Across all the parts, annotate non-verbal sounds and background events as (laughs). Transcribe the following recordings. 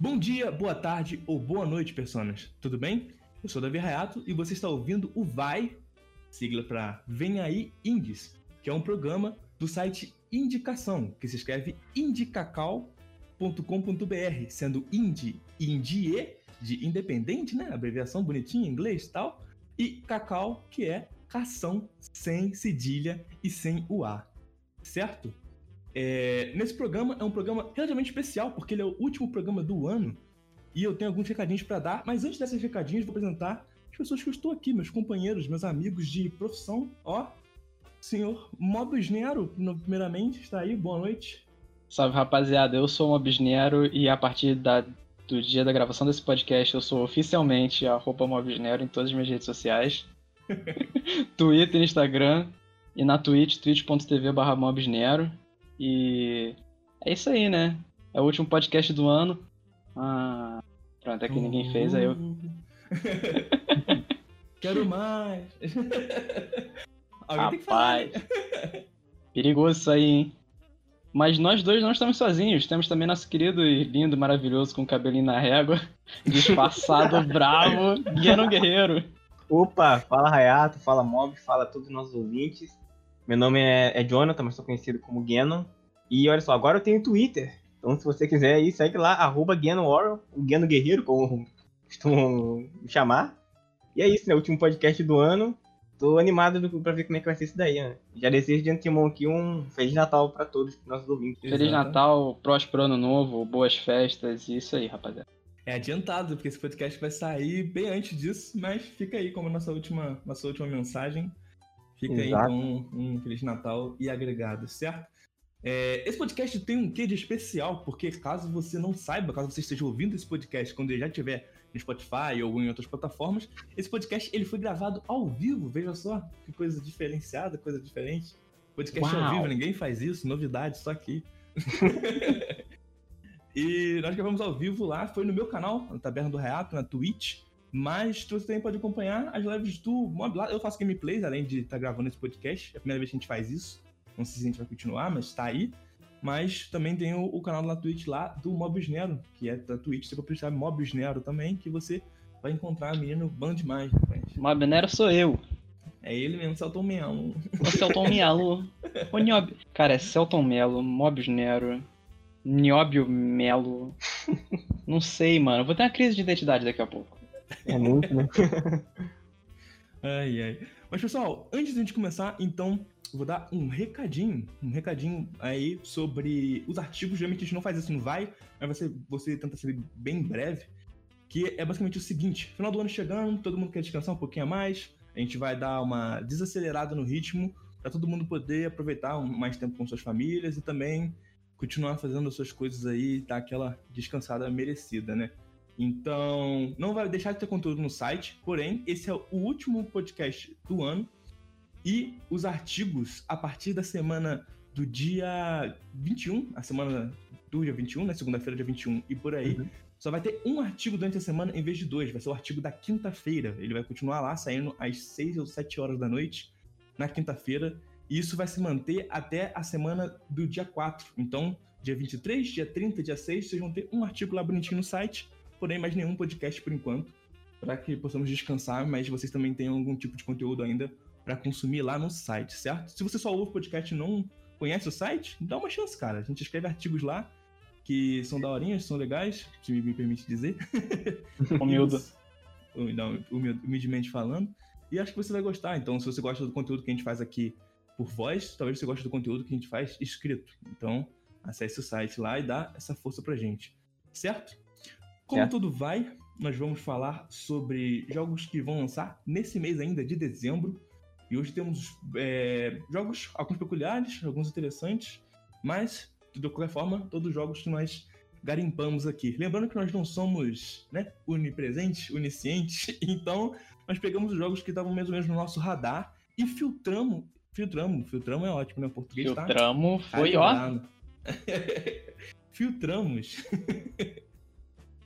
Bom dia, boa tarde ou boa noite, personas. Tudo bem? Eu sou Davi Rayato e você está ouvindo o Vai, sigla para Vem Aí Indies, que é um programa do site Indicação, que se escreve indicacal.com.br, sendo indie, indie, de independente, né? Abreviação bonitinha em inglês e tal, e cacau, que é cação, sem cedilha e sem o A, certo? É, nesse programa é um programa relativamente especial, porque ele é o último programa do ano. E eu tenho alguns recadinhos para dar, mas antes desses recadinhos, vou apresentar as pessoas que eu estou aqui, meus companheiros, meus amigos de profissão. Ó, senhor Mobis Nero, primeiramente, está aí, boa noite. Salve rapaziada, eu sou o Mobis Nero e a partir da, do dia da gravação desse podcast eu sou oficialmente a roupa Mobis Nero em todas as minhas redes sociais: (laughs) Twitter, Instagram e na Twitch, twitch.tv/barra Mobisnero. E é isso aí, né? É o último podcast do ano. Ah, pronto, é que ninguém fez, aí eu. (laughs) Quero mais! (laughs) Alguém Rapaz, perigoso isso aí, hein? Mas nós dois não estamos sozinhos. Temos também nosso querido e lindo, maravilhoso, com o cabelinho na régua, (laughs) disfarçado, bravo, Guiano Guerreiro. Opa, fala Rayato, fala Mob, fala todos os nossos ouvintes. Meu nome é, é Jonathan, mas sou conhecido como Genon. E olha só, agora eu tenho Twitter. Então se você quiser aí, segue lá, arroba Genon o Geno Guerreiro, como (laughs) costumam me chamar. E é isso, né? Último podcast do ano. Tô animado pra ver como é que vai ser isso daí, né? Já desejo de antemão aqui um Feliz Natal pra todos os nossos ouvintes. Feliz Exato. Natal, próspero ano novo, boas festas, isso aí, rapaziada. É adiantado, porque esse podcast vai sair bem antes disso, mas fica aí como nossa última, nossa última mensagem. Fica Exato. aí então um, um Feliz Natal e agregado, certo? É, esse podcast tem um quê de especial, porque caso você não saiba, caso você esteja ouvindo esse podcast quando ele já estiver no Spotify ou em outras plataformas, esse podcast ele foi gravado ao vivo, veja só, que coisa diferenciada, coisa diferente. Podcast Uau. ao vivo, ninguém faz isso, novidade, só aqui. (laughs) e nós gravamos ao vivo lá, foi no meu canal, na Taberna do Reato, na Twitch. Mas você também pode acompanhar as lives do Mob lá. Eu faço gameplays, além de estar tá gravando esse podcast. É a primeira vez que a gente faz isso. Não sei se a gente vai continuar, mas tá aí. Mas também tem o, o canal na Twitch lá do Mobius Nero, que é da Twitch, você pode procurar Mobius Nero também, que você vai encontrar menino bom demais, rapaz. Mob Nero sou eu. É ele mesmo, Celton Melo. O Celton Melo. (laughs) o Niob. Cara, é Celton Melo, Mobius Nero, Niobio Melo. (laughs) Não sei, mano. Vou ter uma crise de identidade daqui a pouco. É muito, né? (laughs) ai, ai. Mas, pessoal, antes de a gente começar, então, vou dar um recadinho, um recadinho aí sobre os artigos. Geralmente a gente não faz isso no Vai, mas você, você tenta ser bem breve. Que é basicamente o seguinte: final do ano chegando, todo mundo quer descansar um pouquinho a mais. A gente vai dar uma desacelerada no ritmo para todo mundo poder aproveitar mais tempo com suas famílias e também continuar fazendo as suas coisas aí, dar aquela descansada merecida, né? Então, não vai deixar de ter conteúdo no site, porém, esse é o último podcast do ano. E os artigos, a partir da semana do dia 21, a semana do dia 21, né? Segunda-feira, dia 21 e por aí, uhum. só vai ter um artigo durante a semana em vez de dois. Vai ser o artigo da quinta-feira. Ele vai continuar lá, saindo às 6 ou 7 horas da noite, na quinta-feira. E isso vai se manter até a semana do dia 4. Então, dia 23, dia 30, dia 6, vocês vão ter um artigo lá bonitinho no site porém mais nenhum podcast por enquanto, para que possamos descansar, mas vocês também tenham algum tipo de conteúdo ainda para consumir lá no site, certo? Se você só ouve o podcast e não conhece o site, dá uma chance, cara. A gente escreve artigos lá que são daorinhas, são legais, se me permite dizer. (laughs) Humildo. (laughs) Não, humildemente falando. E acho que você vai gostar. Então, se você gosta do conteúdo que a gente faz aqui por voz, talvez você goste do conteúdo que a gente faz escrito. Então, acesse o site lá e dá essa força pra gente. Certo? Como certo. tudo vai, nós vamos falar sobre jogos que vão lançar nesse mês ainda de dezembro. E hoje temos é, jogos, alguns peculiares, alguns interessantes, mas, de qualquer forma, todos os jogos que nós garimpamos aqui. Lembrando que nós não somos né, unipresentes, oniscientes, (laughs) então nós pegamos os jogos que estavam mais ou menos no nosso radar e filtramos. Filtramos, filtramos é ótimo, né? O português tá filtramos, tá. foi ó. (laughs) filtramos (laughs)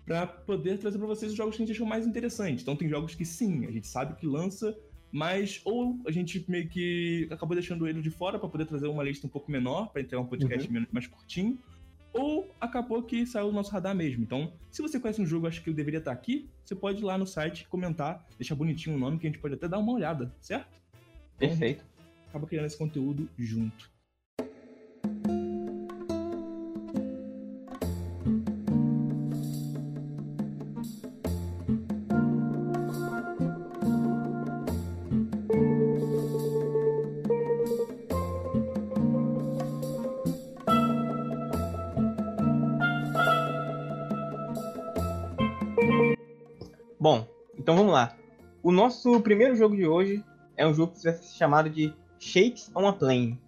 para poder trazer para vocês os jogos que a gente achou mais interessantes. Então tem jogos que sim, a gente sabe que lança, mas ou a gente meio que acabou deixando ele de fora para poder trazer uma lista um pouco menor, para entregar um podcast uhum. mais curtinho, ou acabou que saiu do nosso radar mesmo. Então, se você conhece um jogo, acho que eu deveria estar aqui, você pode ir lá no site comentar, deixar bonitinho o nome que a gente pode até dar uma olhada, certo? Perfeito. Então, acaba criando esse conteúdo junto. Nosso primeiro jogo de hoje é um jogo que vai ser chamado de Shakes on a Plane.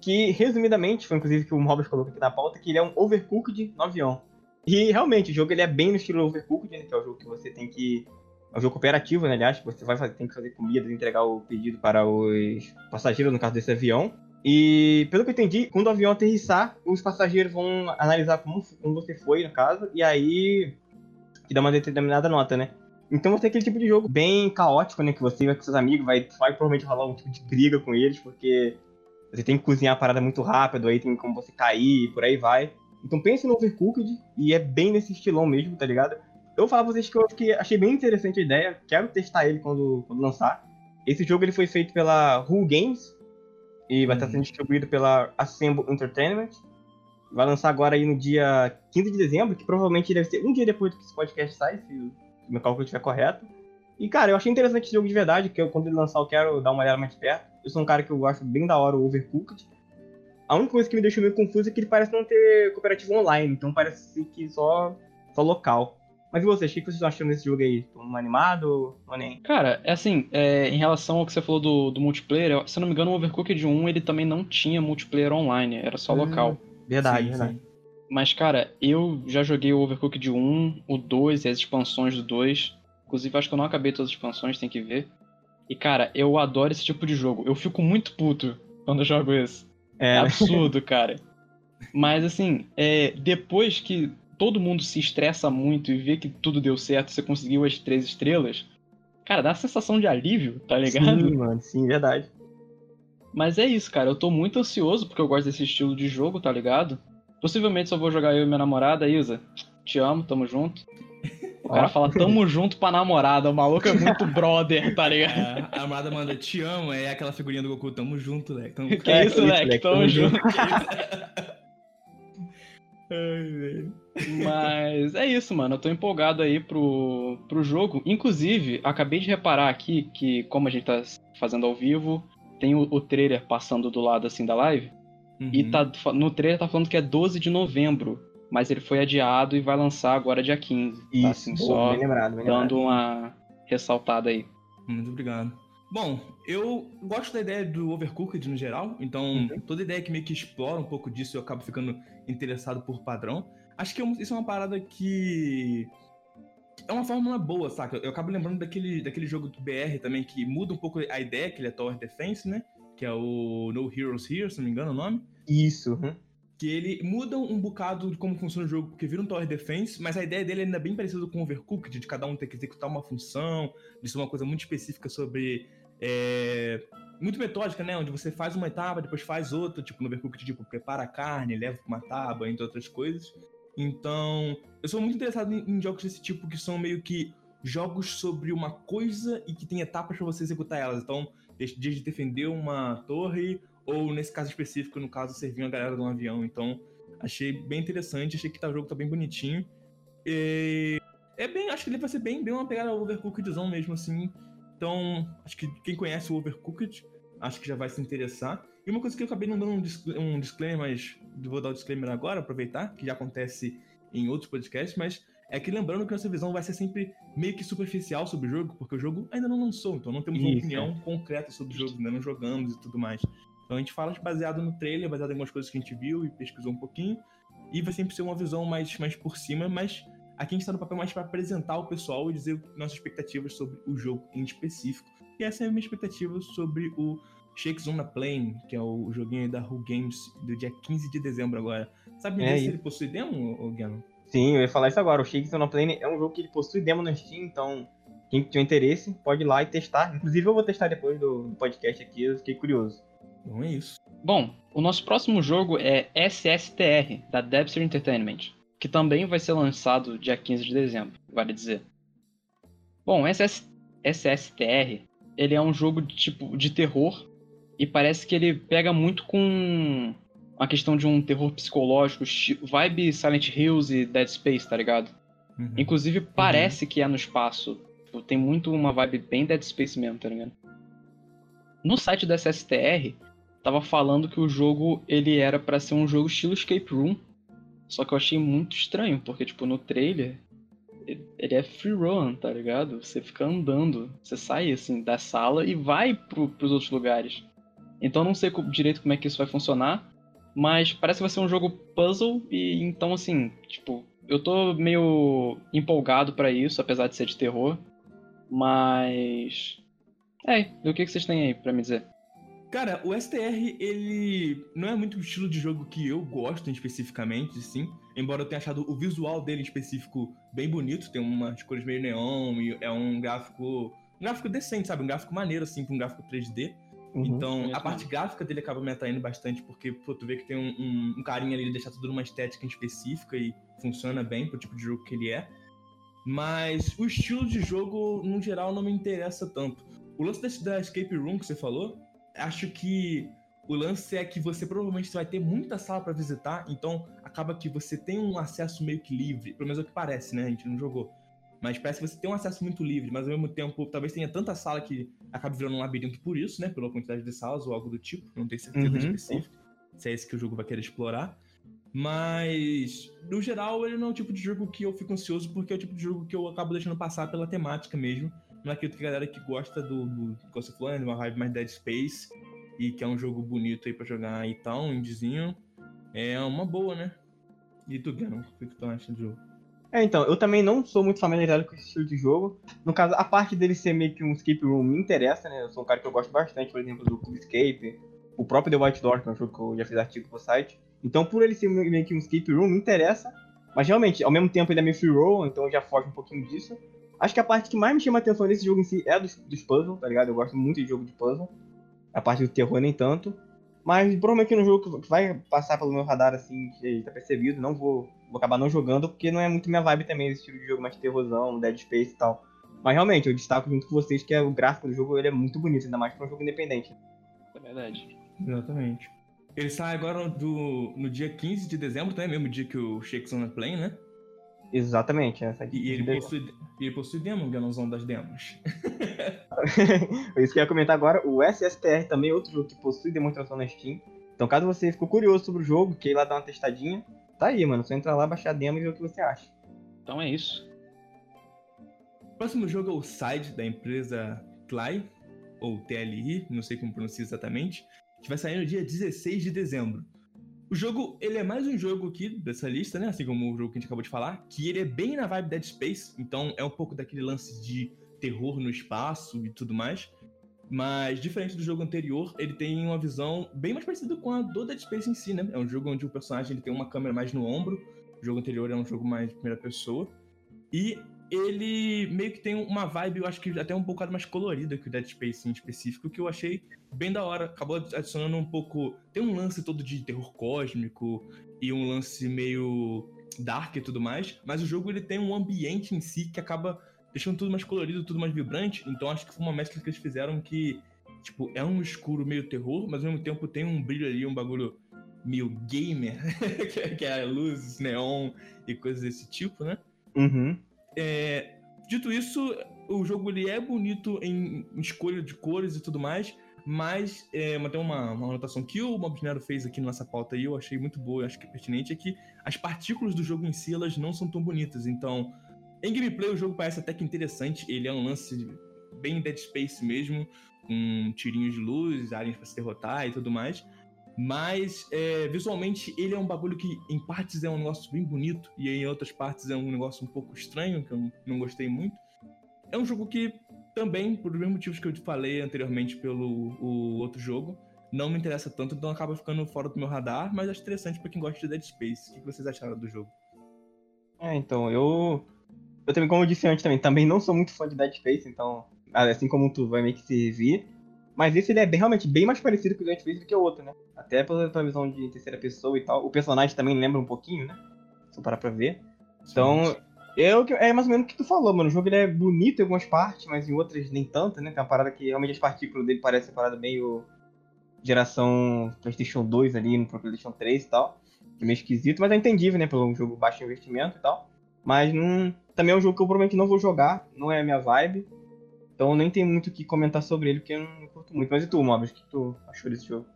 Que, resumidamente, foi inclusive que o Mobius colocou aqui na pauta, que ele é um overcooked no avião. E realmente, o jogo ele é bem no estilo overcooked, né, que é o jogo que você tem que. É um jogo cooperativo, né, aliás, que você vai fazer, tem que fazer comida, entregar o pedido para os passageiros, no caso desse avião. E pelo que eu entendi, quando o avião aterrissar, os passageiros vão analisar como, como você foi, no caso, e aí. que dá uma determinada nota, né? Então você tem aquele tipo de jogo bem caótico, né? Que você vai com seus amigos, vai, vai provavelmente rolar um tipo de briga com eles, porque você tem que cozinhar a parada muito rápido, aí tem como você cair e por aí vai. Então pense no Overcooked e é bem nesse estilão mesmo, tá ligado? Eu vou falar pra vocês que eu que achei bem interessante a ideia, quero testar ele quando, quando lançar. Esse jogo ele foi feito pela Who Games e vai estar Uhum. sendo distribuído pela Assemble Entertainment. Vai lançar agora aí no dia 15 de dezembro, que provavelmente deve ser um dia depois que esse podcast sai, se meu cálculo estiver correto. E, cara, eu achei interessante esse jogo de verdade, que eu, quando ele lançar eu quero dar uma olhada mais perto. Eu sou um cara que eu acho bem da hora o Overcooked. A única coisa que me deixou meio confuso é que ele parece não ter cooperativo online, então parece que só, só local. Mas e vocês, o que vocês estão achando desse jogo aí? Estão animado ou nem? Cara, é assim, é, em relação ao que você falou do, do multiplayer, se eu não me engano, o Overcooked 1 ele também não tinha multiplayer online, era só Hum. local. Verdade, Sim, verdade. sim. Mas, cara, eu já joguei o Overcooked 1, o 2 e as expansões do 2. Inclusive, acho que eu não acabei todas as expansões, tem que ver. E, cara, eu adoro esse tipo de jogo. Eu fico muito puto quando eu jogo isso. É É, absurdo, cara. Mas, assim, é, depois que todo mundo se estressa muito e vê que tudo deu certo, você conseguiu as três estrelas, cara, dá uma sensação de alívio, tá ligado? sim, mano, sim, verdade. Mas é isso, cara. Eu tô muito ansioso porque eu gosto desse estilo de jogo, tá ligado? Possivelmente só vou jogar eu e minha namorada, Isa. Te amo, tamo junto. O cara fala tamo junto pra namorada. O maluco é muito (laughs) brother, tá ligado? É, a amada manda te amo, é aquela figurinha do Goku, tamo junto, Leque. Tamo... Que É, isso, que isso, Leque? Leque, Tamo tamo junto. (laughs) Ai, velho. Mas é isso, mano. Eu tô empolgado aí pro, pro jogo. Inclusive, acabei de reparar aqui que, como a gente tá fazendo ao vivo, tem o, o trailer passando do lado assim da live. E Uhum. tá, no trailer tá falando que é 12 de novembro. Mas ele foi adiado e vai lançar agora dia 15. Tá Isso, assim, boa, só bem lembrado, bem lembrado. dando uma ressaltada aí. Muito obrigado. Bom, eu gosto da ideia do Overcooked no geral, então Uhum. toda ideia que meio que explora um pouco disso eu acabo ficando interessado por padrão. Acho que é isso é uma parada que é uma fórmula boa, saca? Eu acabo lembrando daquele, daquele jogo do BR também que muda um pouco a ideia, que ele é Tower Defense, né? Que é o No Heroes Here, se não me engano o nome. Isso. uhum. Que ele muda um bocado de como funciona o jogo, porque vira um Tower Defense, mas a ideia dele ainda é bem parecida com o Overcooked, de cada um ter que executar uma função, de ser uma coisa muito específica sobre. é, muito metódica, né? Onde você faz uma etapa, depois faz outra, tipo no Overcooked, tipo, prepara a carne, leva pra uma tábua, entre outras coisas. Então, eu sou muito interessado em, em jogos desse tipo que são meio que jogos sobre uma coisa e que tem etapas pra você executar elas. Então, desde de defender uma torre, ou nesse caso específico, no caso, servir uma galera de um avião. Então, achei bem interessante, achei que tá, o jogo tá bem bonitinho. E é bem, acho que ele vai ser bem, bem uma pegada overcookedzão mesmo, assim. Então, acho que quem conhece o Overcooked, acho que já vai se interessar. E uma coisa que eu acabei não dando um, um disclaimer, mas vou dar o disclaimer agora, aproveitar, que já acontece em outros podcasts, mas é que lembrando que nossa visão vai ser sempre meio que superficial sobre o jogo, porque o jogo ainda não lançou, então não temos uma Isso, opinião concreta sobre o jogo, ainda não jogamos e tudo mais. Então a gente fala baseado no trailer, baseado em algumas coisas que a gente viu e pesquisou um pouquinho, e vai sempre ser uma visão mais, mais por cima, mas aqui a gente tá no papel mais para apresentar o pessoal e dizer nossas expectativas sobre o jogo em específico. E essa é a minha expectativa sobre o Shakes on the Plane, que é o joguinho da Who Games do dia 15 de dezembro agora. Sabe É se ele possui demo, Gano? Sim, eu ia falar isso agora. O Shakes on a Plane é um jogo que ele possui demo no Steam, então quem tiver interesse pode ir lá e testar. Inclusive eu vou testar depois do podcast aqui, eu fiquei curioso. Então é isso. Bom, o nosso próximo jogo é SSTR, da Debster Entertainment, que também vai ser lançado dia 15 de dezembro, vale dizer. Bom, SS, SSTR, ele é um jogo de, tipo de terror e parece que ele pega muito com a questão de um terror psicológico, vibe Silent Hills e Dead Space, tá ligado? Uhum. Inclusive parece uhum. que é no espaço. Tipo, tem muito uma vibe bem Dead Space mesmo, tá ligado? No site da SSTR, tava falando que o jogo ele era para ser um jogo estilo escape room. Só que eu achei muito estranho, porque tipo no trailer ele é free run, tá ligado? Você fica andando, você sai assim da sala e vai pro, pros outros lugares. Então não sei direito como é que isso vai funcionar, mas parece que vai ser um jogo puzzle e então assim, tipo, eu tô meio empolgado para isso, apesar de ser de terror, mas é, o que, que vocês têm aí para me dizer? Cara, o STR, ele não é muito o estilo de jogo que eu gosto especificamente, sim. Embora eu tenha achado o visual dele em específico bem bonito, tem umas cores meio neon e é um gráfico. Um gráfico decente, sabe? Um gráfico maneiro, assim, com um gráfico 3D. Uhum, então, a parte gráfica dele acaba me atraindo bastante, porque, pô, tu vê que tem um, um, um carinho ali de deixar tudo numa estética específica e funciona bem pro tipo de jogo que ele é. Mas o estilo de jogo, no geral, não me interessa tanto. O lance da Escape Room que você falou, acho que o lance é que você provavelmente vai ter muita sala para visitar, então acaba que você tem um acesso meio que livre, pelo menos é o que parece, né? A gente não jogou. Mas parece que você tem um acesso muito livre, mas ao mesmo tempo talvez tenha tanta sala que acabe virando um labirinto por isso, né? Pela quantidade de salas ou algo do tipo, não tenho certeza uhum. específica se é esse que o jogo vai querer explorar. Mas, no geral, ele não é o tipo de jogo que eu fico ansioso, porque é o tipo de jogo que eu acabo deixando passar pela temática mesmo. Não é aquilo que a galera que gosta do, do Ghost of Land, uma vibe mais Dead Space, e que é um jogo bonito aí pra jogar e tal, um indiezinho, é uma boa, né? E tu, Gano, o que tu acha do jogo? É, então, eu também não sou muito familiarizado com esse estilo de jogo. No caso, a parte dele ser meio que um escape room me interessa, né? Eu sou um cara que eu gosto bastante, por exemplo, do Cube Escape, o próprio The White Door, que é um jogo que eu já fiz artigo pro site. Então, por ele ser meio que um escape room, me interessa. Mas realmente, ao mesmo tempo ele é meio free roll, então já foge um pouquinho disso. Acho que a parte que mais me chama a atenção nesse jogo em si é dos, dos puzzles, tá ligado? Eu gosto muito de jogo de puzzle. A parte do terror nem tanto. Mas provavelmente no jogo que vai passar pelo meu radar assim, que tá percebido, não vou, vou acabar não jogando, porque não é muito minha vibe também, esse estilo de jogo mais terrorzão, Dead Space e tal. Mas realmente, eu destaco junto com vocês que é, o gráfico do jogo ele é muito bonito, ainda mais pra um jogo independente. É verdade. Exatamente. Ele sai agora do, no dia 15 de dezembro, também, mesmo dia que o Shakes on né? Exatamente, essa aqui. E ele possui, ele possui demo, Ganozão das demos. (laughs) Isso que eu ia comentar agora, o SSTR também é outro jogo que possui demonstração na Steam. Então, caso você ficou curioso sobre o jogo, quer ir lá dar uma testadinha, tá aí, mano. Só entrar lá, baixar a demo e ver o que você acha. Então é isso. O próximo jogo é o Side, da empresa Tly, ou TLI, não sei como pronuncia exatamente, que vai sair no dia 16 de dezembro. O jogo, ele é mais um jogo aqui dessa lista, né? Assim como o jogo que a gente acabou de falar, que ele é bem na vibe Dead Space, então é um pouco daquele lance de terror no espaço e tudo mais. Mas, diferente do jogo anterior, ele tem uma visão bem mais parecida com a do Dead Space em si, né? É um jogo onde o personagem ele tem uma câmera mais no ombro. O jogo anterior é um jogo mais de primeira pessoa. E ele meio que tem uma vibe, eu acho que até um pouco mais colorida que o Dead Space em específico, que eu achei bem da hora. Acabou adicionando um pouco. Tem um lance todo de terror cósmico e um lance meio dark e tudo mais, mas o jogo ele tem um ambiente em si que acaba deixando tudo mais colorido, tudo mais vibrante. Então acho que foi uma mescla que eles fizeram que, tipo, é um escuro meio terror, mas ao mesmo tempo tem um brilho ali, um bagulho meio gamer, (laughs) que é luzes, neon e coisas desse tipo, né? Uhum. É, dito isso, o jogo ele é bonito em, escolha de cores e tudo mais, mas é, tem uma, uma anotação que o Mobinero fez aqui na nossa pauta e eu achei muito boa, acho que é pertinente, é que as partículas do jogo em si elas não são tão bonitas. Então, em gameplay o jogo parece até que interessante, ele é um lance bem Dead Space mesmo, com tirinhos de luz, aliens para se derrotar e tudo mais. Mas é, visualmente ele é um bagulho que em partes é um negócio bem bonito e em outras partes é um negócio um pouco estranho, que eu não gostei muito. É um jogo que também, por os mesmos motivos que eu te falei anteriormente pelo o outro jogo, não me interessa tanto, então acaba ficando fora do meu radar, mas acho interessante para quem gosta de Dead Space. O que vocês acharam do jogo? É, então, eu. Eu também, como eu disse antes também, também não sou muito fã de Dead Space, então, assim como tu vai meio que se vir. Mas esse ele é bem, realmente bem mais parecido com o Giant Face do que o outro, né? Até pela visão de terceira pessoa e tal. O personagem também lembra um pouquinho, né? Se eu parar pra ver. Então, eu, é mais ou menos o que tu falou, mano. O jogo ele é bonito em algumas partes, mas em outras nem tanto, né? Tem uma parada que realmente as partículas dele parecem uma parada meio geração PlayStation 2 ali no PlayStation 3 e tal. Que é meio esquisito, mas é entendível, né? Pelo jogo baixo investimento e tal. Mas não, também é um jogo que eu provavelmente não vou jogar, não é a minha vibe. Então nem tem muito o que comentar sobre ele, porque eu não curto muito. Mas e tu, Mobius, o que tu achou desse jogo?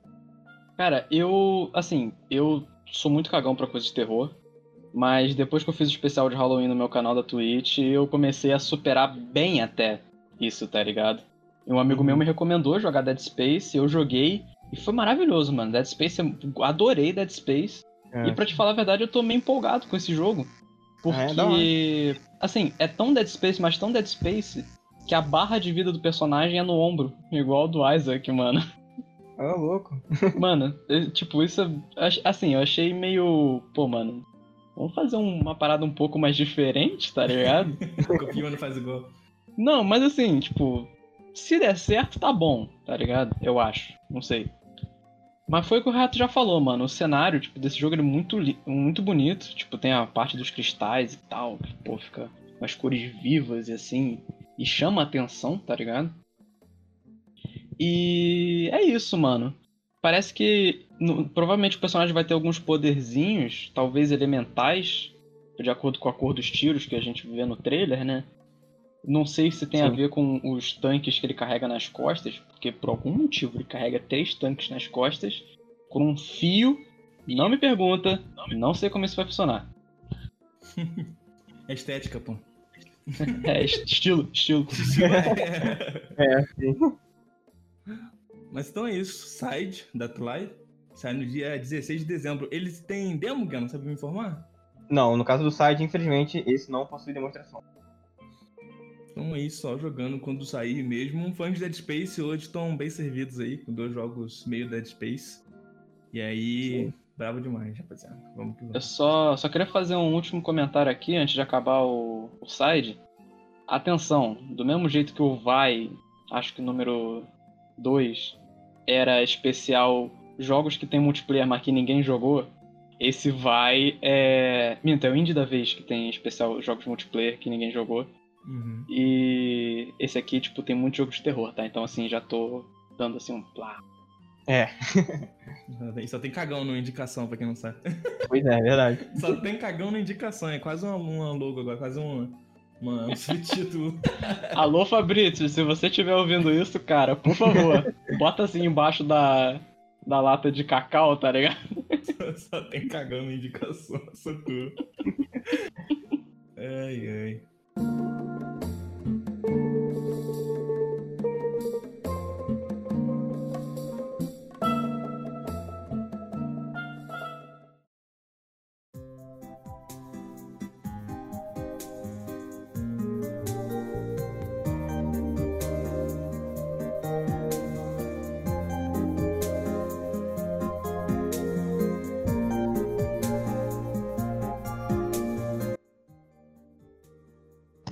Cara, eu. Assim, eu sou muito cagão pra coisa de terror. Mas depois que eu fiz o especial de Halloween no meu canal da Twitch, eu comecei a superar bem até isso, tá ligado? E um amigo uhum. meu me recomendou jogar Dead Space, eu joguei e foi maravilhoso, mano. Dead Space, eu adorei Dead Space. É. E pra te falar a verdade, eu tô meio empolgado com esse jogo. Porque, é, assim, é tão Dead Space, mas tão Dead Space, que a barra de vida do personagem é no ombro, igual do Isaac, mano. (laughs) É louco. mano, tipo, isso. Assim, eu achei meio. Pô, mano. Vamos fazer uma parada um pouco mais diferente, tá ligado? (laughs) Copia, não faz igual. Não, mas assim, tipo. Se der certo, tá bom, tá ligado? Eu acho. Não sei. Mas foi o que o Renato já falou, mano. O cenário, tipo, desse jogo é muito, muito bonito. Tipo, tem a parte dos cristais e tal. Que, pô, fica umas cores vivas e assim e chama atenção, tá ligado? E é isso, mano. Parece que no, provavelmente o personagem vai ter alguns poderzinhos, talvez elementais, de acordo com a cor dos tiros que a gente vê no trailer, né? Não sei se tem Sim. a ver com os tanques que ele carrega nas costas, porque por algum motivo ele carrega três tanques nas costas com um fio. Não me pergunta, não sei como isso vai funcionar. (laughs) É estética, pô. (laughs) É, estilo, estilo. (laughs) é, sim. Mas então é isso. Side da Tly sai no dia 16 de dezembro. Eles têm demo, Não Sabe me informar? Não, no caso do Side, infelizmente, esse não possui demonstração. Então é isso, só jogando quando sair mesmo. Fãs de Dead Space hoje estão bem servidos aí, com dois jogos meio Dead Space. E aí, Sim. Bravo demais, rapaziada. Vamos que vamos. Eu só, só queria fazer um último comentário aqui antes de acabar o, o side. Atenção, do mesmo jeito que o Vai, acho que o número 2 era especial jogos que tem multiplayer, mas que ninguém jogou. Esse Vai é. Minta, é o Indie da vez que tem especial jogos multiplayer que ninguém jogou. Uhum. E esse aqui, tipo, tem muito jogo de terror, tá? Então, assim, já tô dando assim um plá. É. (laughs) Só tem cagão na indicação, pra quem não sabe. Pois é, é verdade. (laughs) Só tem cagão na indicação, é quase uma, uma logo agora, quase uma, uma, um subtítulo. (laughs) Alô, Fabrício, se você estiver ouvindo isso, cara, por favor, bota assim embaixo da, da lata de cacau, tá ligado? Só, só tem cagão na indicação, socorro. Ai, ai.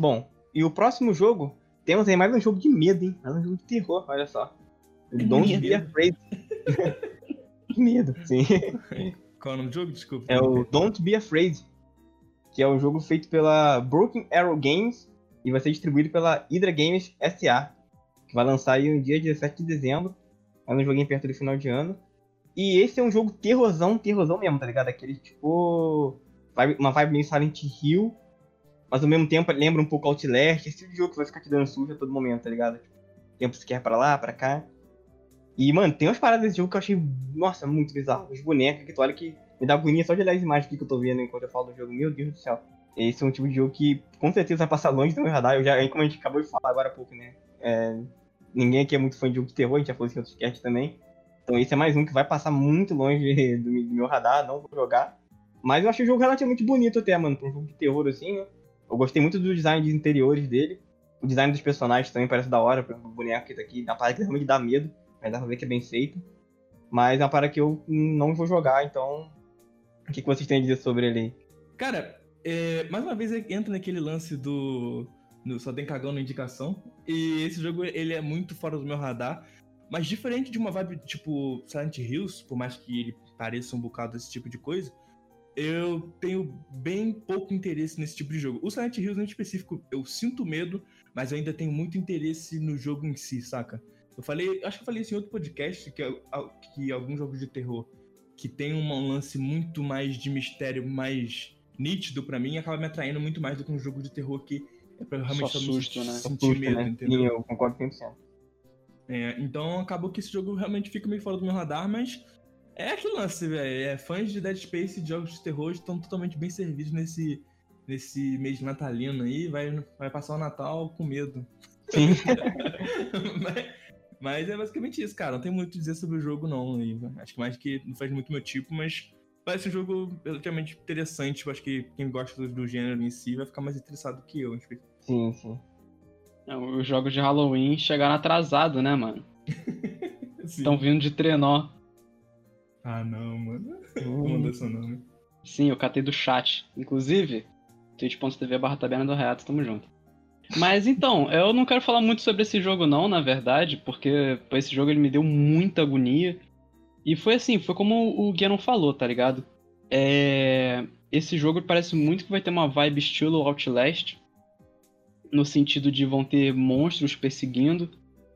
Bom, e o próximo jogo, temos aí mais um jogo de medo, hein? Mais um jogo de terror, olha só. O Don't Be Afraid. (laughs) que medo, sim. (laughs) Qual é o nome do jogo? Desculpa. É o Don't Be Afraid, que é um jogo feito pela Broken Arrow Games e vai ser distribuído pela Hydra Games SA, que vai lançar aí no dia 17 de dezembro. É um joguinho perto do final de ano. E esse é um jogo terrorzão, terrorzão mesmo, tá ligado? Aquele tipo. Uma vibe meio Silent Hill, mas ao mesmo tempo lembra um pouco Outlast, esse tipo de jogo que vai ficar te dando sujo a todo momento, tá ligado? Tipo, tempo se quer pra lá, pra cá. E, mano, tem umas paradas desse jogo que eu achei, nossa, muito bizarro. Os bonecos que tu olha que me dá agonia só de olhar as imagens que eu tô vendo enquanto eu falo do jogo. Meu Deus do céu. Esse é um tipo de jogo que com certeza vai passar longe do meu radar. Eu já, como a gente acabou de falar agora há pouco, né? É, ninguém aqui é muito fã de jogo de terror, a gente já falou isso em outros cast também. Então esse é mais um que vai passar muito longe (laughs) do, do meu radar, não vou jogar. Mas eu achei o jogo relativamente bonito até, mano, pra um jogo de terror assim, né? Eu gostei muito do design de interiores dele. O design dos personagens também parece da hora. O boneco que tá aqui, na parada que realmente dá medo. Mas dá pra ver que é bem feito. Mas é uma parada que eu não vou jogar, então. O que, vocês têm a dizer sobre ele? Cara, é, mais uma vez entra naquele lance do. No, só tem cagão na indicação. E esse jogo ele é muito fora do meu radar. Mas diferente de uma vibe tipo Silent Hills, por mais que ele pareça um bocado desse tipo de coisa, eu tenho bem pouco interesse nesse tipo de jogo. O Silent Hills, em específico, eu sinto medo, mas eu ainda tenho muito interesse no jogo em si, saca? Eu falei, acho que eu falei isso em outro podcast, que, que alguns jogos de terror que tem um lance muito mais de mistério, mais nítido para mim, acaba me atraindo muito mais do que um jogo de terror que é pra realmente Só susto, né? sentir Susto, medo, né? entendeu? Eu concordo 100%. É, então acabou que esse jogo realmente fica meio fora do meu radar, mas é aquele lance, velho. É, fãs de Dead Space e jogos de terror estão totalmente bem servidos nesse, nesse mês natalino aí. Vai, vai passar o Natal com medo. Sim. (laughs) mas, mas é basicamente isso, cara. Não tem muito a dizer sobre o jogo, não. E acho que mais que não faz muito meu tipo, mas parece um jogo relativamente interessante. Eu acho que quem gosta do, do gênero em si vai ficar mais interessado que eu. sim, sim. Os jogos de Halloween chegaram atrasado, né, mano? (laughs) Estão vindo de trenó. Ah, não, mano. Hum. Não manda não, né? Sim, eu catei do chat. Inclusive, twitch.tv barra taberna do Reato, tamo junto. Mas então, eu não quero falar muito sobre esse jogo não, na verdade, porque esse jogo ele me deu muita agonia. E foi assim, foi como o Guianon falou, tá ligado? É... Esse jogo parece muito que vai ter uma vibe estilo Outlast, no sentido de vão ter monstros perseguindo.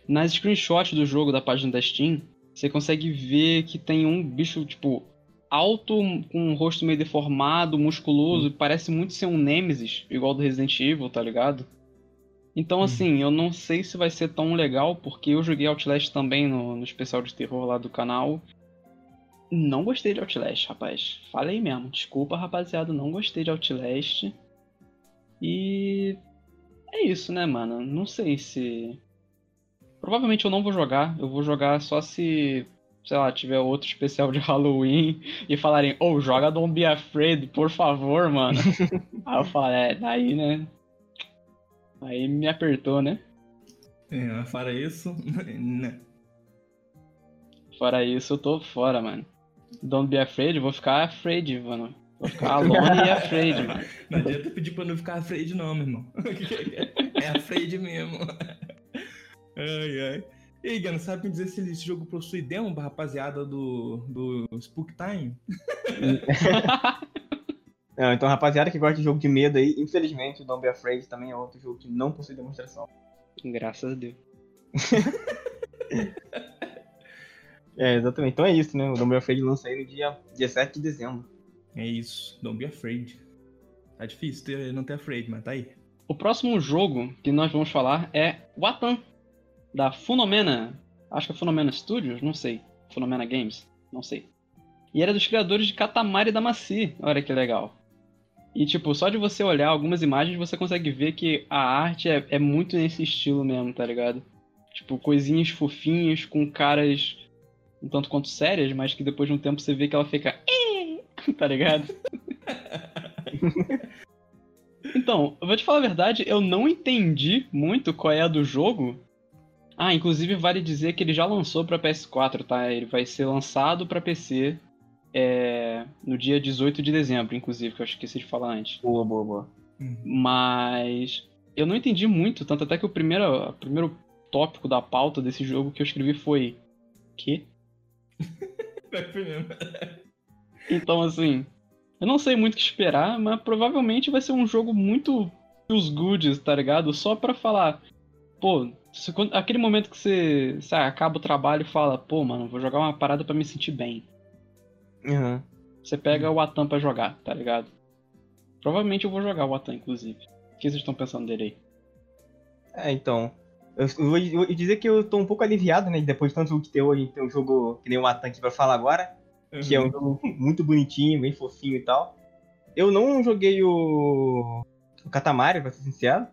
Nas screenshots do jogo da página da Steam, você consegue ver que tem um bicho, tipo, alto, com um rosto meio deformado, musculoso, parece muito ser um Nemesis, igual do Resident Evil, tá ligado? Então, Hum. assim, eu não sei se vai ser tão legal, porque eu joguei Outlast também no, no especial de terror lá do canal. Não gostei de Outlast, rapaz. Falei mesmo. Desculpa, rapaziada, não gostei de Outlast. E. É isso, né, mano? Não sei se. Provavelmente eu não vou jogar. Eu vou jogar só se. Sei lá, tiver outro especial de (laughs) Halloween e falarem, ô, joga Don't Be Afraid, por favor, mano. (laughs) Aí eu falo, é, daí, né? Aí me apertou, né? É, fora isso, (laughs) né? Fora isso, eu tô fora, mano. Don't be afraid, eu vou ficar afraid, mano. Vou ficar alone e afraid, mano. Não adianta pedir pra não ficar afraid, não, meu irmão. É afraid mesmo. Ai, ai. E aí, Gano, sabe me dizer se esse jogo possui demo pra rapaziada do, do Spook Time? Não, (laughs) então, rapaziada que gosta de jogo de medo aí, infelizmente o Don't Be Afraid também é outro jogo que não possui demonstração. Graças a Deus. (laughs) É, exatamente. Então é isso, né? O Don't Be Afraid lança aí no dia 17 de dezembro. É isso, don't be afraid. Tá difícil ter, não ter afraid, mas tá aí. O próximo jogo que nós vamos falar é Watan, da Funomena. Acho que é Funomena Studios, não sei. Funomena Games, não sei. E era dos criadores de Katamari Damacy. Olha que legal. E, tipo, só de você olhar algumas imagens, você consegue ver que a arte é, é muito nesse estilo mesmo, tá ligado? Tipo, coisinhas fofinhas com caras um tanto quanto sérias, mas que depois de um tempo você vê que ela fica. (laughs) Tá ligado? (laughs) Então, eu vou te falar a verdade, eu não entendi muito qual é a do jogo. Ah, inclusive vale dizer que ele já lançou pra PS4, tá? Ele vai ser lançado pra PC é, no dia 18 de dezembro, inclusive, que eu esqueci de falar antes. Boa, boa, boa. Uhum. Mas eu não entendi muito, tanto até que o primeiro, o primeiro tópico da pauta desse jogo que eu escrevi foi. (laughs) Que? Então, assim, eu não sei muito o que esperar, mas provavelmente vai ser um jogo muito os goods, tá ligado? Só pra falar, pô, quando- aquele momento que você, você acaba o trabalho e fala, pô, mano, vou jogar uma parada pra me sentir bem. Uhum. Você pega o Atan pra jogar, tá ligado? Provavelmente eu vou jogar o Atan, inclusive. O que vocês estão pensando dele aí? É, então. Eu, vou eu vou dizer que eu tô um pouco aliviado, né? Depois de tanto jogo que tem hoje, tem um jogo que nem o Atan aqui pra falar agora. Que é um jogo (laughs) muito bonitinho, bem fofinho e tal. Eu não joguei o. O Katamari, pra ser sincero.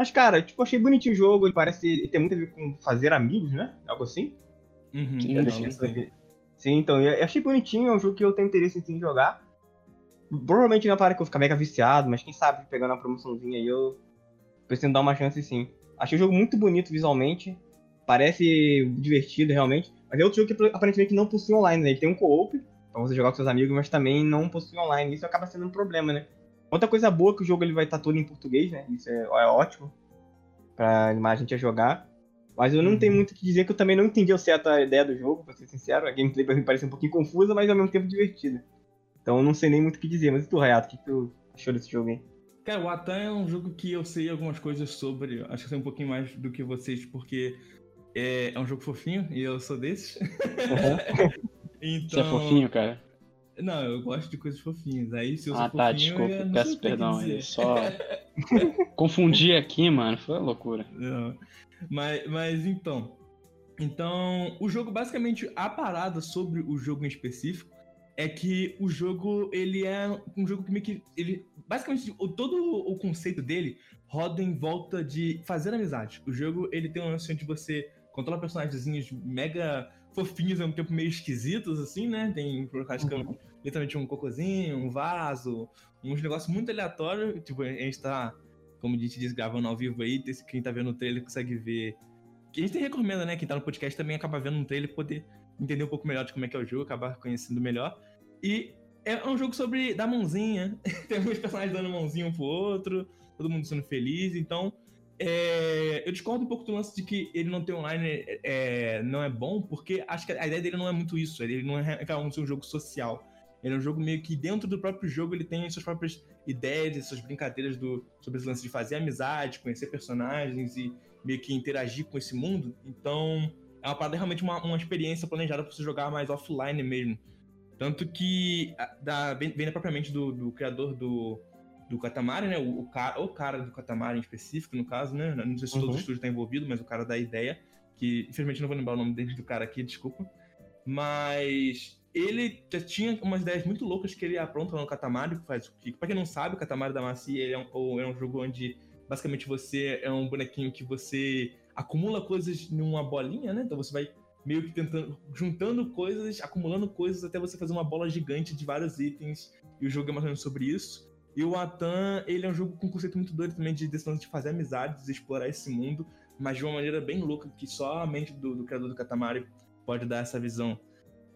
Mas, cara, tipo, achei bonitinho o jogo. Ele parece ter muito a ver com fazer amigos, né? Algo assim. Uhum. Sim, Não, sim, não sei. Sim, então, eu achei bonitinho, é um jogo que eu tenho interesse em jogar. Provavelmente não é uma parada que eu ficar mega viciado, mas quem sabe pegando uma promoçãozinha aí eu preciso dar uma chance sim. Achei o jogo muito bonito visualmente, parece divertido realmente, mas é outro jogo que aparentemente não possui online, né? Ele tem um co-op pra você jogar com seus amigos, mas também não possui online, isso acaba sendo um problema, né? Outra coisa boa é que o jogo ele vai estar todo em português, né? Isso é, é ótimo pra animar a gente a jogar. Mas eu não tenho muito o que dizer que eu também não entendi certo a ideia do jogo, pra ser sincero. A gameplay pra mim parece um pouquinho confusa, mas ao mesmo tempo divertida. Então eu não sei nem muito o que dizer. Mas e tu, Rayato, o que tu achou desse jogo aí? Cara, o Atan é um jogo que eu sei algumas coisas sobre. Acho que eu sei um pouquinho mais do que vocês, porque é, é um jogo fofinho e eu sou desses. (laughs) então... Você é fofinho, cara? Não, eu gosto de coisas fofinhas. Aí se eu sou ah, tá, fofinho, desculpa, eu peço perdão aí. Só (laughs) confundi aqui, mano. Foi uma loucura. Não. Mas, mas então. Então, o jogo, basicamente, a parada sobre o jogo em específico é que o jogo, ele é um jogo que meio que. Ele, basicamente, todo o conceito dele roda em volta de fazer amizade. O jogo, ele tem um lance de você controlar personagens mega fofinhos, ao mesmo tempo meio esquisitos, assim, né? Tem que Uhum. Literalmente um cocôzinho, um vaso, uns negócios muito aleatórios. Tipo, a gente tá, como a gente diz, gravando ao vivo aí, quem tá vendo o trailer consegue ver. Que a gente recomenda, né? Quem tá no podcast também acaba vendo um trailer poder entender um pouco melhor de como é que é o jogo, acabar conhecendo melhor. E é um jogo sobre dar mãozinha. (laughs) Tem alguns personagens dando mãozinha um pro outro, todo mundo sendo feliz, então. é, eu discordo um pouco do lance de que ele não ter online é, é, não é bom, porque acho que a ideia dele não é muito isso. Ele não é realmente um jogo social. Ele é um jogo meio que dentro do próprio jogo ele tem suas próprias ideias suas brincadeiras do, sobre esse lance de fazer amizade, conhecer personagens e meio que interagir com esse mundo. Então, é uma parada realmente uma, uma experiência planejada para você jogar mais offline mesmo. Tanto que da, vem, vem propriamente do, do criador do, do Katamari, né? O, o, cara, o cara do Katamari em específico, no caso, né? Não sei se todo Uhum. o estúdio está envolvido, mas o cara da ideia, que infelizmente não vou lembrar o nome dele do cara aqui, desculpa. Mas ele já tinha umas ideias muito loucas que ele apronta no Katamari, que faz que, pra quem não sabe, o Katamari da Macia ele é, um, é um jogo onde basicamente você é um bonequinho que você acumula coisas numa bolinha, né? Então você vai meio que tentando, juntando coisas, acumulando coisas até você fazer uma bola gigante de vários itens. E o jogo é mais ou menos sobre isso. E o Atan, ele é um jogo com um conceito muito doido também de decisão de fazer amizades, explorar esse mundo, mas de uma maneira bem louca que só a mente do, do criador do Katamari pode dar essa visão.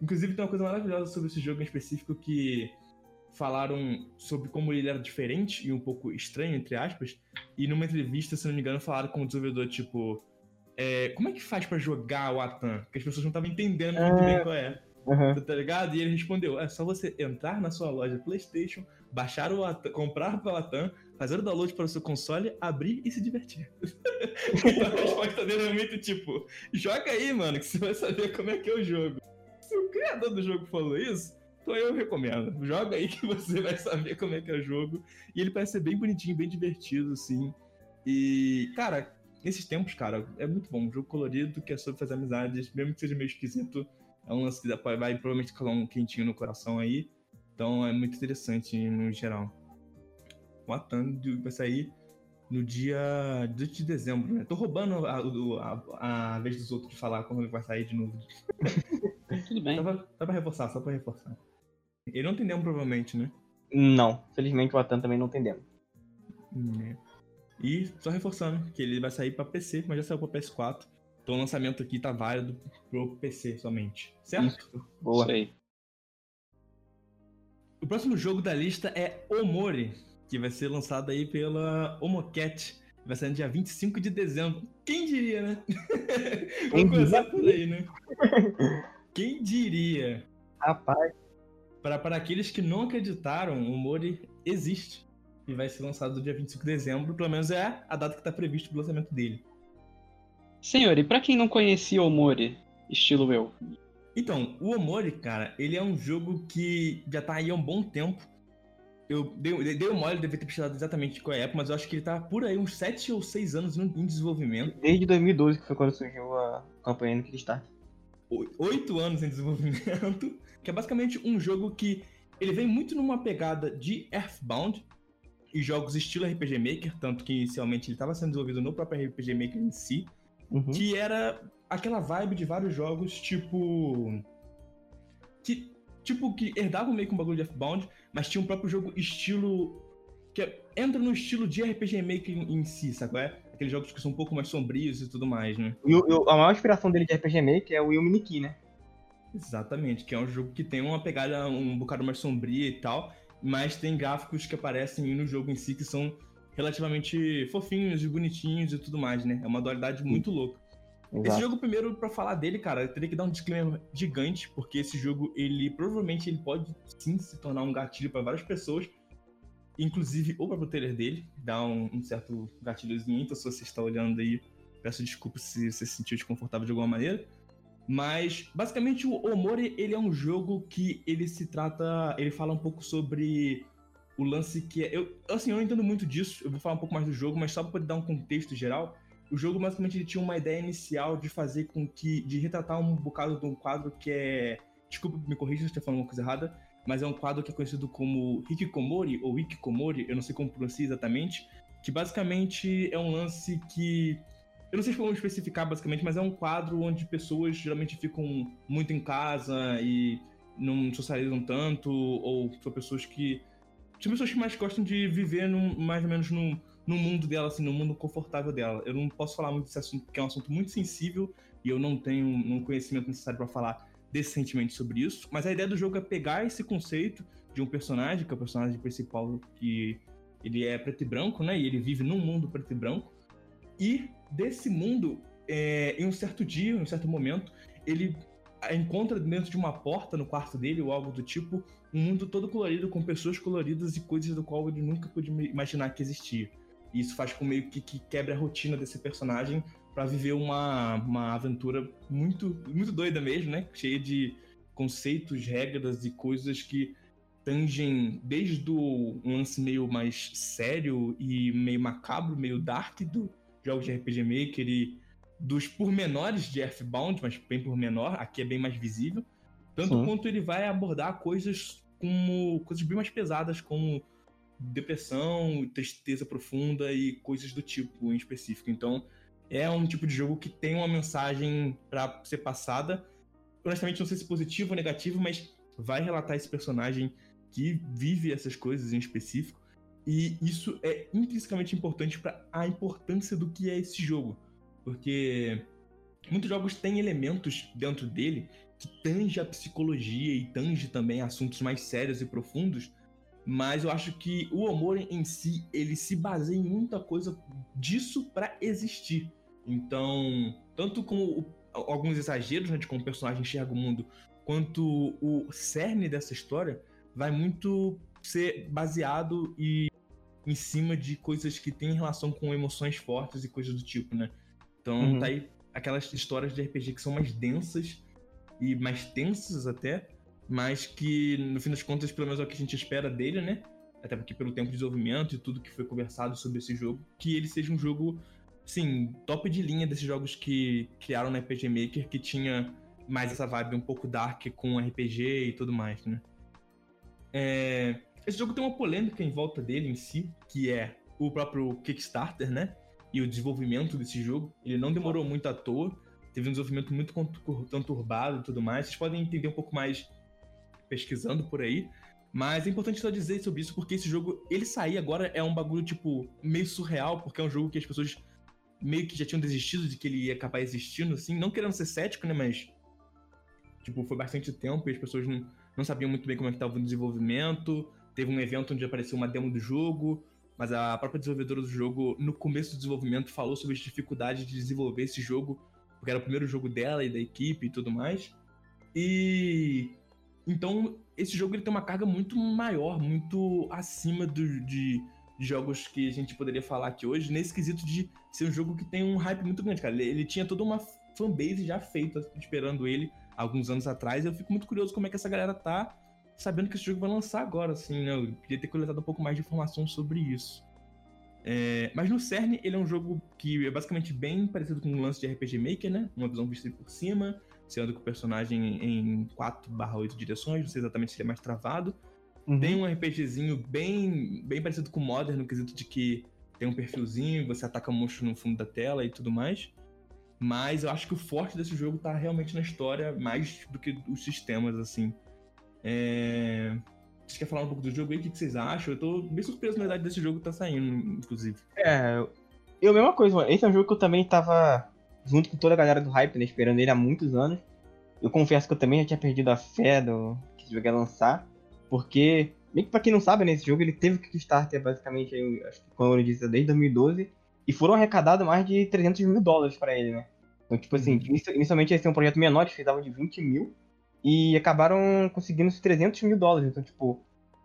Inclusive tem uma coisa maravilhosa sobre esse jogo em específico que falaram sobre como ele era diferente e um pouco estranho, entre aspas, e numa entrevista, se não me engano, falaram com o desenvolvedor, tipo, é, como é que faz pra jogar o Atan? Porque as pessoas não estavam entendendo muito É. bem qual é. Uhum. Tá ligado? E ele respondeu: é só você entrar na sua loja PlayStation, baixar o Atan, comprar o Atan, fazer o download para o seu console, abrir e se divertir. (laughs) então a resposta dele é muito tipo: joga aí, mano, que você vai saber como é que é o jogo. Se o criador do jogo falou isso, então eu recomendo. Joga aí (laughs) que você vai saber como é que é o jogo. E ele parece ser bem bonitinho, bem divertido, assim. E, cara, nesses tempos, cara, é muito bom. Um jogo colorido que é sobre fazer amizades, mesmo que seja meio esquisito. É um lance que vai provavelmente causar um quentinho no coração aí. Então é muito interessante no geral. O Atan vai sair no dia 18 de dezembro, né? Tô roubando a, o- a, a vez dos outros de falar quando ele vai sair de novo. (laughs) Tudo bem. Só pra, só pra reforçar, só pra reforçar. Ele não tem demo, provavelmente, né? Não, felizmente o Atan também não tem demo. Né. E só reforçando que ele vai sair pra PC, mas já saiu pra PS4. Então o lançamento aqui tá válido pro PC somente. Certo? Isso. Boa. Isso aí. O próximo jogo da lista é Omori, que vai ser lançado aí pela Omocat. Vai sair no dia 25 de dezembro. Quem diria, né? (laughs) Quem Vamos começar por aí, né? (laughs) Quem diria? Rapaz, Para, para aqueles que não acreditaram, o Omori existe. E vai ser lançado no dia 25 de dezembro. Pelo menos é a data que está prevista pro lançamento dele. Senhor, e pra quem não conhecia o Mori, estilo eu, Então, o Omori, cara, ele é um jogo que já tá aí há um bom tempo. Eu dei, dei o mole, devia ter pesquisado exatamente qual é a época, mas eu acho que ele tá por aí uns 7 ou 6 anos no- em desenvolvimento. desde 2012 que foi quando surgiu a campanha no Kickstarter. Oito anos em desenvolvimento. (laughs) Que é basicamente um jogo que ele vem muito numa pegada de Earthbound e jogos estilo RPG Maker, tanto que inicialmente ele estava sendo desenvolvido no próprio RPG Maker em si. Uhum. que era aquela vibe de vários jogos, tipo. Que, tipo, que herdavam meio que um bagulho de F-Bound, mas tinha um próprio jogo estilo. que é- entra no estilo de RPG Maker em, em si, sabe? É? Aqueles jogos que são um pouco mais sombrios e tudo mais, né? E a maior inspiração dele de RPG Maker é o Will Miniki, né? Exatamente, que é um jogo que tem uma pegada um bocado mais sombria e tal, mas tem gráficos que aparecem no jogo em si que são relativamente fofinhos e bonitinhos e tudo mais, né? É uma dualidade muito louca. Exato. Esse jogo, primeiro, para falar dele, cara, eu teria que dar um disclaimer gigante, porque esse jogo, ele provavelmente ele pode sim se tornar um gatilho para várias pessoas, inclusive o próprio trailer dele, dá um, um certo gatilhozinho, então se você está olhando aí, peço desculpa se você se sentiu desconfortável de alguma maneira. Mas, basicamente, o Omori, ele é um jogo que ele se trata, ele fala um pouco sobre o lance que é... Eu, assim, eu não entendo muito disso, eu vou falar um pouco mais do jogo, mas só para poder dar um contexto geral, o jogo basicamente ele tinha uma ideia inicial de fazer com que. de retratar um bocado de um quadro que é. Desculpa, me corrija se eu estiver falando uma coisa errada, mas é um quadro que é conhecido como Hikikomori, ou Hikikomori, eu não sei como pronuncia exatamente, que basicamente é um lance que. Eu não sei como especificar basicamente, mas é um quadro onde pessoas geralmente ficam muito em casa e não socializam tanto, ou são pessoas que. São pessoas que mais gostam de viver mais ou menos no mundo dela, assim, no mundo confortável dela. Eu não posso falar muito desse assunto, porque é um assunto muito sensível e eu não tenho um conhecimento necessário para falar decentemente sobre isso. Mas a ideia do jogo é pegar esse conceito de um personagem, que é o personagem principal, que ele é preto e branco, né? E ele vive num mundo preto e branco. E desse mundo, é, em um certo dia, em um certo momento, ele encontra dentro de uma porta no quarto dele ou algo do tipo um mundo todo colorido com pessoas coloridas e coisas do qual ele nunca podia imaginar que existia. E isso faz com meio que, que quebre a rotina desse personagem para viver uma, uma aventura muito, muito doida mesmo, né? Cheia de conceitos, regras e coisas que tangem desde o um lance meio mais sério e meio macabro, meio dark do jogos de RPG Maker e dos pormenores de Earthbound, mas bem por menor, aqui é bem mais visível. Tanto Sim. quanto ele vai abordar coisas como coisas bem mais pesadas, como depressão, tristeza profunda e coisas do tipo em específico. Então, é um tipo de jogo que tem uma mensagem para ser passada. Honestamente, não sei se positivo ou negativo, mas vai relatar esse personagem que vive essas coisas em específico. E isso é intrinsecamente importante para a importância do que é esse jogo. Porque muitos jogos têm elementos dentro dele que tange a psicologia e tange também assuntos mais sérios e profundos mas eu acho que o amor em si, ele se baseia em muita coisa disso para existir. Então, tanto como o, alguns exageros né, de como o personagem enxerga o mundo, quanto o cerne dessa história vai muito ser baseado e em cima de coisas que têm relação com emoções fortes e coisas do tipo, né? Então, uhum. tá aí aquelas histórias de RPG que são mais densas e mais tensas até, mas que no fim das contas, pelo menos é o que a gente espera dele, né? Até porque pelo tempo de desenvolvimento e tudo que foi conversado sobre esse jogo, que ele seja um jogo, sim, top de linha desses jogos que criaram na RPG Maker, que tinha mais essa vibe um pouco dark com RPG e tudo mais, né? É... Esse jogo tem uma polêmica em volta dele em si, que é o próprio Kickstarter, né? E o desenvolvimento desse jogo. Ele não demorou muito à toa, teve um desenvolvimento muito conturbado e tudo mais. Vocês podem entender um pouco mais pesquisando por aí. Mas é importante só dizer sobre isso, porque esse jogo, ele sair agora é um bagulho, tipo, meio surreal, porque é um jogo que as pessoas meio que já tinham desistido de que ele ia acabar existindo, assim, não querendo ser cético, né, mas, tipo, foi bastante tempo e as pessoas não, não sabiam muito bem como é que estava o desenvolvimento, teve um evento onde apareceu uma demo do jogo, mas a própria desenvolvedora do jogo, no começo do desenvolvimento, falou sobre as dificuldades de desenvolver esse jogo, porque era o primeiro jogo dela e da equipe e tudo mais. E então, esse jogo ele tem uma carga muito maior, muito acima do, de, jogos que a gente poderia falar aqui hoje, nesse quesito de ser um jogo que tem um hype muito grande, cara. Ele, ele tinha toda uma fanbase já feita esperando ele alguns anos atrás, e eu fico muito curioso como é que essa galera tá sabendo que esse jogo vai lançar agora, assim, né? Eu queria ter coletado um pouco mais de informação sobre isso. É, mas no CERN, ele é um jogo que é basicamente bem parecido com um lance de RPG Maker, né? Uma visão vista por cima, você anda com o personagem em 4/8 direções, não sei exatamente se ele é mais travado. Uhum. Tem um RPGzinho bem, bem parecido com o Modern, no quesito de que tem um perfilzinho, você ataca monstro no fundo da tela e tudo mais. Mas eu acho que o forte desse jogo tá realmente na história, mais do que os sistemas, assim. É... Você quer falar um pouco do jogo aí? O que vocês acham? Eu tô bem surpreso, na verdade, desse jogo tá saindo, inclusive. É, eu, mesma coisa, esse é um jogo que eu também tava junto com toda a galera do hype, né, esperando ele há muitos anos. Eu confesso que eu também já tinha perdido a fé do que esse jogo ia lançar, porque, meio que pra quem não sabe, né, esse jogo ele teve Kickstarter basicamente, aí, acho que como eu disse, desde 2012, e foram arrecadados mais de 300 mil dólares para ele, né. Então, tipo assim, inicialmente ia ser um projeto menor, eles precisavam de 20 mil, e acabaram conseguindo os 300 mil dólares. Então, tipo,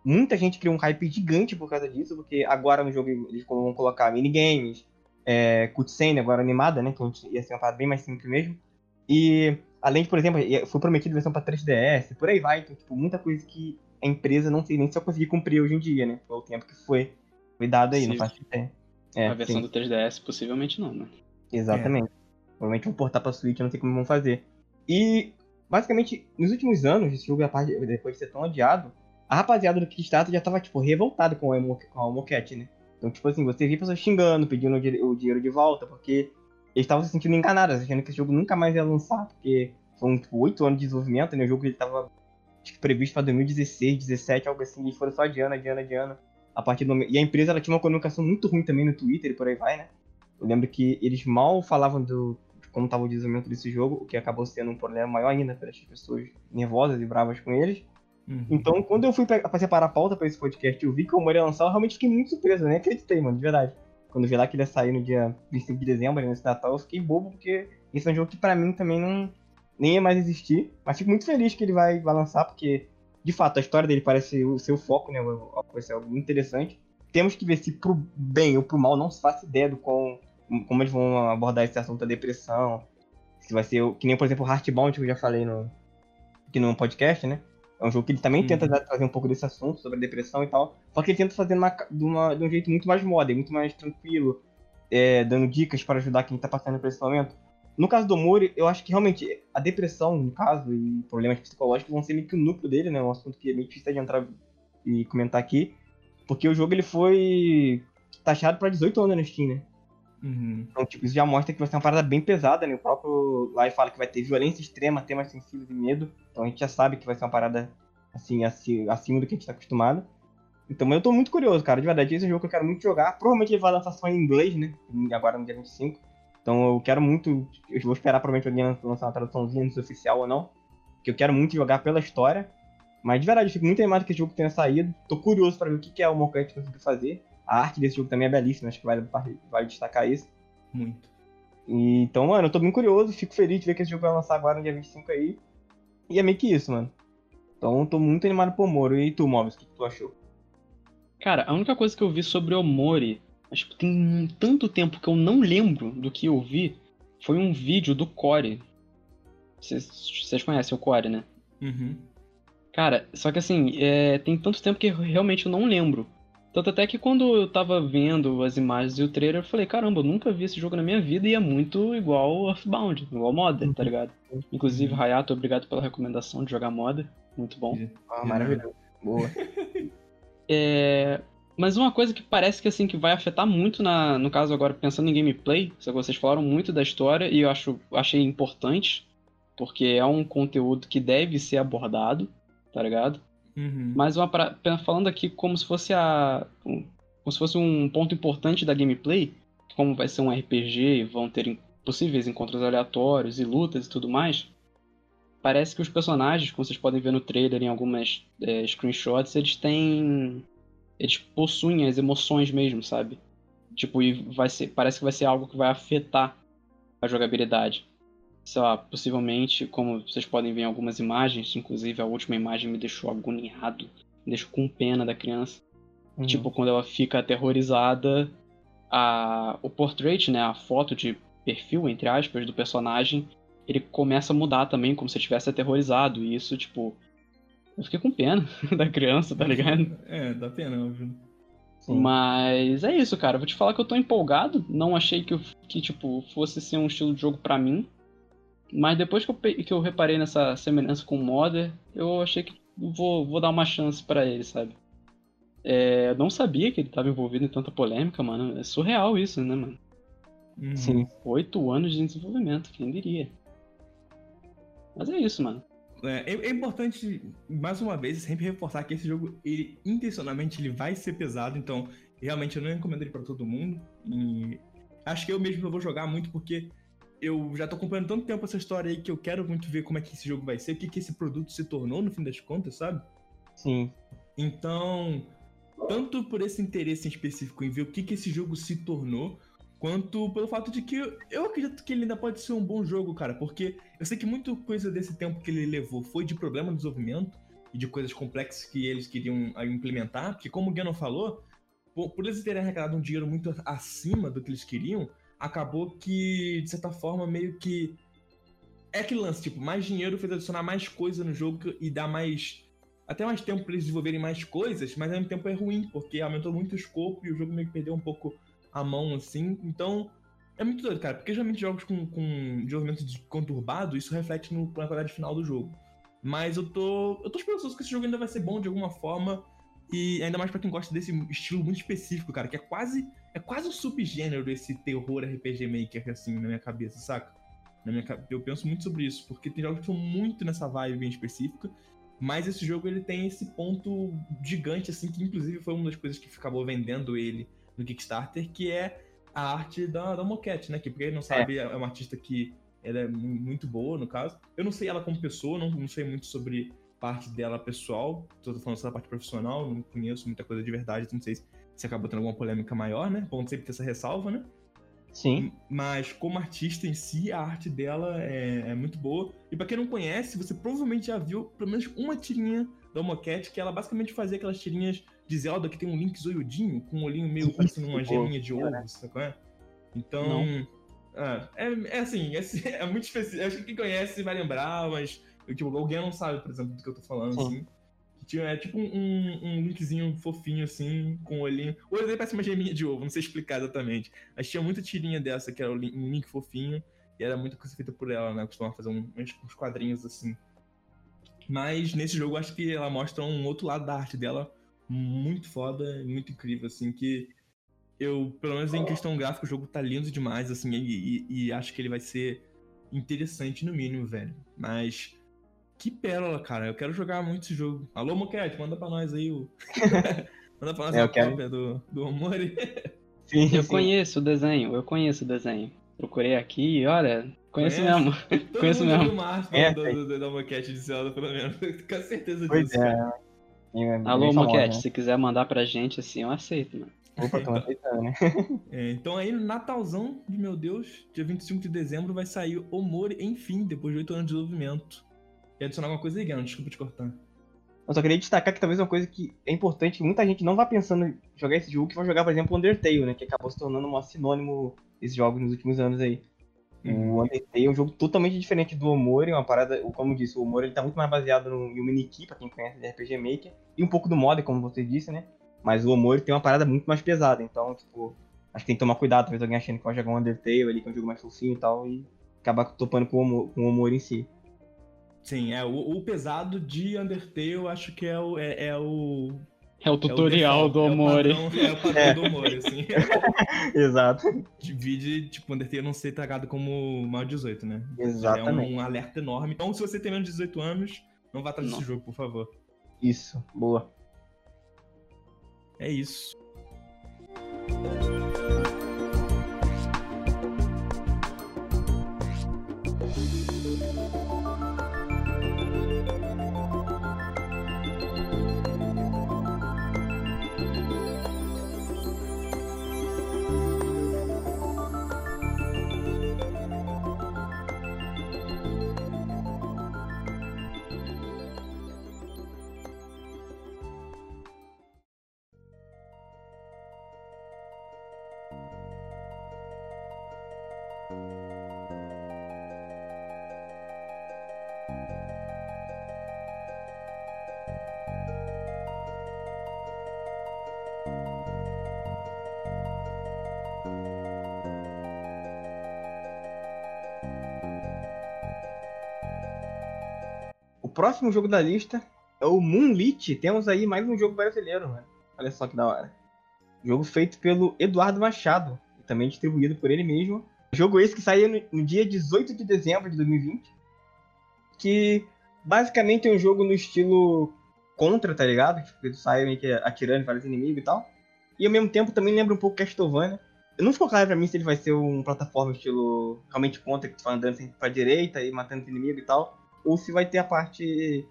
muita gente criou um hype gigante por causa disso, porque agora no jogo eles vão colocar minigames, é, cutscene agora animada, né, que ia ser uma parada bem mais simples mesmo. E, além de, por exemplo, foi prometido versão pra 3DS, por aí vai. Então, tipo, muita coisa que a empresa não sei nem se vai conseguir cumprir hoje em dia, né? Foi o tempo que foi, foi dado aí, Sim. não faz ideia. É, a versão sim. do 3DS possivelmente não, né? Exatamente. É. Provavelmente vão portar pra Switch, eu não sei como vão fazer. E, basicamente, nos últimos anos, esse jogo, depois de ser tão adiado, a rapaziada do Kickstarter já tava, tipo, revoltada com a, a Moquette, né? Então, tipo assim, você via pessoas xingando, pedindo o dinheiro de volta, porque eles estavam se sentindo enganados, achando que esse jogo nunca mais ia lançar, porque foram, tipo, oito anos de desenvolvimento, né? O jogo ele tava acho que, previsto pra 2016, 2017, algo assim, e foram só adiando, adiando, adiando. A partir do E a empresa, ela tinha uma comunicação muito ruim também no Twitter e por aí vai, né? Eu lembro que eles mal falavam do, como estava o desenvolvimento desse jogo, o que acabou sendo um problema maior ainda para as pessoas nervosas e bravas com eles. Uhum. Então, quando eu fui pra, separar a pauta para esse podcast e eu vi que o humor ia lançar, eu realmente fiquei muito surpreso, nem acreditei, mano, de verdade. Quando eu vi lá que ele ia sair no dia 25 de dezembro, nesse Natal, eu fiquei bobo, porque esse é um jogo que para mim também não nem ia mais existir. Mas fico muito feliz que ele vai, vai lançar, porque, de fato, a história dele parece o seu foco, né? Vai ser algo interessante. Temos que ver se pro bem ou pro mal não se faça ideia do com como eles vão abordar esse assunto da depressão. Se vai ser, que nem, por exemplo, o Heartbound, que eu já falei no, aqui no podcast, né? É um jogo que ele também uhum. tenta trazer um pouco desse assunto sobre a depressão e tal. Só que ele tenta fazer uma, de, uma, de um jeito muito mais modern, muito mais tranquilo, é, dando dicas para ajudar quem tá passando por esse momento. No caso do Mori, eu acho que realmente a depressão, no caso, e problemas psicológicos vão ser meio que o núcleo dele, né? Um assunto que é meio difícil de entrar e comentar aqui. Porque o jogo ele foi taxado para 18 anos na Steam, né? Uhum. Então, tipo, isso já mostra que vai ser uma parada bem pesada, né? O próprio lá fala que vai ter violência extrema, temas sensíveis e medo. Então a gente já sabe que vai ser uma parada, assim, acima do que a gente tá acostumado. Então, eu tô muito curioso, cara. De verdade, esse é um jogo que eu quero muito jogar. Provavelmente ele vai lançar só em inglês, né? Agora no dia 25. Então eu quero muito. Eu vou esperar provavelmente alguém lançar uma traduçãozinha, sei oficial ou não. Que eu quero muito jogar pela história. Mas de verdade, eu fico muito animado que esse jogo tenha saído. Tô curioso para ver o que, que é o Mocante conseguiu fazer. A arte desse jogo também é belíssima, acho que vale, vale destacar isso. Muito. E, então, mano, eu tô bem curioso, fico feliz de ver que esse jogo vai lançar agora no dia 25 aí. E é meio que isso, mano. Então, tô muito animado pro Moro. E tu, Móveis, o que tu achou? Cara, a única coisa que eu vi sobre o Mori, acho que tem tanto tempo que eu não lembro do que eu vi, foi um vídeo do Core. Vocês conhecem o Core, né? Uhum. Cara, só que assim, é, tem tanto tempo que realmente eu não lembro. Tanto até que quando eu tava vendo as imagens e o trailer, eu falei, caramba, eu nunca vi esse jogo na minha vida e é muito igual Earthbound, igual Modern, tá ligado? Inclusive, Hayato, obrigado pela recomendação de jogar Modern, muito bom. Ah, maravilhoso. Boa. (laughs) é... Mas uma coisa que parece que assim que vai afetar muito na, no caso agora pensando em gameplay, só que vocês falaram muito da história e eu acho achei importante, porque é um conteúdo que deve ser abordado, tá ligado? Uhum. Mas uma pra... falando aqui como se fosse a. Como se fosse um ponto importante da gameplay, como vai ser um RPG, vão ter possíveis encontros aleatórios e lutas e tudo mais. Parece que os personagens, como vocês podem ver no trailer em algumas é, screenshots, eles têm. Eles possuem as emoções mesmo, sabe? Tipo, e vai ser. Parece que vai ser algo que vai afetar a jogabilidade sei lá, possivelmente, como vocês podem ver em algumas imagens, inclusive a última imagem me deixou agoniado, me deixou com pena da criança. Uhum. Tipo, quando ela fica aterrorizada, a, o portrait, né, a foto de perfil, entre aspas, do personagem, ele começa a mudar também, como se estivesse aterrorizado. E isso, tipo, eu fiquei com pena (laughs) da criança, tá ligado? É, dá pena, óbvio. Mas é isso, cara. Vou te falar que eu tô empolgado. Não achei que, que tipo, fosse ser um estilo de jogo para mim. Mas depois que eu, que eu reparei nessa semelhança com o Modder, eu achei que vou, vou dar uma chance para ele, sabe? É, não sabia que ele estava envolvido em tanta polêmica, mano. É surreal isso, né, mano? Uhum. Sim. Oito anos de desenvolvimento, quem diria? Mas é isso, mano. É, é, importante, mais uma vez, sempre reforçar que esse jogo, ele, intencionalmente, ele vai ser pesado, então, realmente, eu não recomendo ele pra todo mundo. E acho que eu mesmo vou jogar muito porque eu já tô acompanhando tanto tempo essa história aí que eu quero muito ver como é que esse jogo vai ser, o que, que esse produto se tornou no fim das contas, sabe? Sim. Então, tanto por esse interesse em específico em ver o que, que esse jogo se tornou, quanto pelo fato de que eu acredito que ele ainda pode ser um bom jogo, cara, porque eu sei que muita coisa desse tempo que ele levou foi de problema de desenvolvimento e de coisas complexas que eles queriam ah, implementar, porque como o Gano falou, por, por eles terem arrecadado um dinheiro muito acima do que eles queriam, acabou que, de certa forma, meio que. É aquele lance, tipo, mais dinheiro fez adicionar mais coisa no jogo e dar mais. Até mais tempo pra eles desenvolverem mais coisas, mas ao mesmo tempo é ruim, porque aumentou muito o escopo e o jogo meio que perdeu um pouco a mão, assim. Então, é muito doido, cara, porque geralmente jogos com, com desenvolvimento conturbado, isso reflete no, na qualidade final do jogo. Mas eu tô. Eu tô esperançoso que esse jogo ainda vai ser bom de alguma forma. E ainda mais para quem gosta desse estilo muito específico, cara, que é quase é quase um subgênero desse terror RPG Maker, assim, na minha cabeça, saca? Na minha, eu penso muito sobre isso, porque tem jogos que são muito nessa vibe bem específica, mas esse jogo ele tem esse ponto gigante, assim, que inclusive foi uma das coisas que acabou vendendo ele no Kickstarter, que é a arte da, da Moquette, né? Que, pra quem não sabe, é. é uma artista que ela é muito boa, no caso. Eu não sei ela como pessoa, não, não sei muito sobre parte dela pessoal, tô falando só da parte profissional, não conheço muita coisa de verdade, não sei se acabou tendo alguma polêmica maior, né? Bom sempre ter essa ressalva, né? Sim. Mas como artista em si, a arte dela é, é muito boa. E para quem não conhece, você provavelmente já viu pelo menos uma tirinha da Moquette, que ela basicamente fazia aquelas tirinhas de Zelda que tem um Link zoiudinho, com um olhinho meio parecendo uma geminha de ovo, sabe qual é? Então. Ah, é, é assim, (laughs) é, é muito específico. Acho que quem conhece vai lembrar, mas eu, tipo, alguém não sabe, por exemplo, do que eu tô falando, Sim. assim. Tinha, é tipo um, um linkzinho fofinho, assim, com o olhinho. O olho dele parece uma geminha de ovo, não sei explicar exatamente. Mas tinha muita tirinha dessa, que era um link fofinho, e era muita coisa feita por ela, né? Costumava fazer um, uns quadrinhos assim. Mas nesse jogo acho que ela mostra um outro lado da arte dela muito foda, muito incrível, assim, que eu, pelo menos em questão gráfica, o jogo tá lindo demais, assim, e, e, e acho que ele vai ser interessante no mínimo, velho. Mas que pérola, cara. Eu quero jogar muito esse jogo. Alô, Moquete, manda pra nós aí o. (laughs) manda pra nós é, a quero... cópia do, do Omori. Sim, eu sim. conheço o desenho, eu conheço o desenho. Procurei aqui e olha, conheço Conhece? mesmo. Todo (laughs) conheço mundo mesmo. Márcio, é, do, do, do, da Moquete de Zelda, pelo menos. (laughs) Com certeza pois disso. É. É Alô, Moquete, né? se quiser mandar pra gente assim, eu aceito, mano. Opa, tô aceitando, né? É, então aí Natalzão de meu Deus, dia 25 de dezembro, vai sair o Mori, enfim, depois de 8 anos de desenvolvimento. E adicionar alguma coisa aí, Guilherme, desculpa te cortar. Eu só queria destacar que talvez uma coisa que é importante, muita gente não vai pensando em jogar esse jogo, que vai jogar, por exemplo, Undertale, né? Que acabou se tornando um sinônimo desses jogos nos últimos anos aí. Uhum. O Undertale é um jogo totalmente diferente do Omori, uma parada, como disse, o Omori ele tá muito mais baseado no Yuminiki, pra quem conhece de RPG Maker, e um pouco do mod, como você disse, né? Mas o Omori tem uma parada muito mais pesada, então, tipo, acho que tem que tomar cuidado, talvez alguém achando que vai jogar um Undertale ali, que é um jogo mais fofinho e tal, e acabar topando com o Omori, com o Omori em si. Sim, é. O, o, pesado de Undertale, acho que é o. É, é o, é o tutorial é o do Omori. É o padrão, é o padrão (laughs) é. do Omori, assim. (laughs) Exato. Divide, tipo, Undertale não ser tagado como maior 18, né? Exatamente. É um, um, alerta enorme. Então, se você tem menos de 18 anos, não vá atrás desse jogo, por favor. Isso, boa. É isso. Próximo jogo da lista é o Moonlit. Temos aí mais um jogo brasileiro, mano. Olha só que da hora. Jogo feito pelo Eduardo Machado, e também distribuído por ele mesmo. Jogo esse que saiu no, dia 18 de dezembro de 2020. Que basicamente é um jogo no estilo contra, tá ligado? Tipo, ele sai meio que atirando vários inimigos e tal. E ao mesmo tempo também lembra um pouco Castlevania. Não ficou claro pra mim se ele vai ser um plataforma estilo realmente contra, que tu vai andando sempre pra direita e matando os inimigos e tal ou se vai ter a parte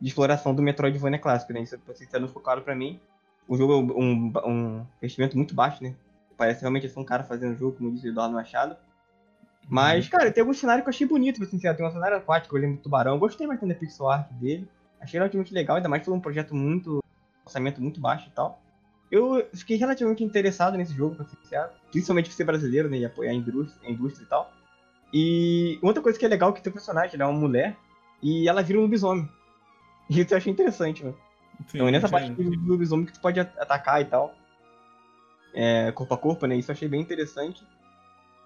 de exploração do Metroidvania clássico, né? Isso, isso não ficou claro pra mim. O jogo é um, um investimento muito baixo, né? parece realmente ser um cara fazendo jogo, como disse o Eduardo Machado. Mas, cara, tem alguns cenários que eu achei bonito, pra ser sincero. Tem um cenário aquático, eu lembro do Tubarão. Eu gostei bastante da pixel art dele. Achei relativamente legal, ainda mais foi um projeto muito. orçamento muito baixo e tal. Eu fiquei relativamente interessado nesse jogo, pra ser sincero. Principalmente por ser brasileiro, né? E apoiar a indústria, a indústria e tal. E outra coisa que é legal é que tem um personagem, ela é uma mulher, e ela vira um lobisomem. E (laughs) isso eu achei interessante. Sim, Então é nessa parte do lobisomem que tu pode at- atacar e tal. É, corpo a corpo, né? Isso eu achei bem interessante.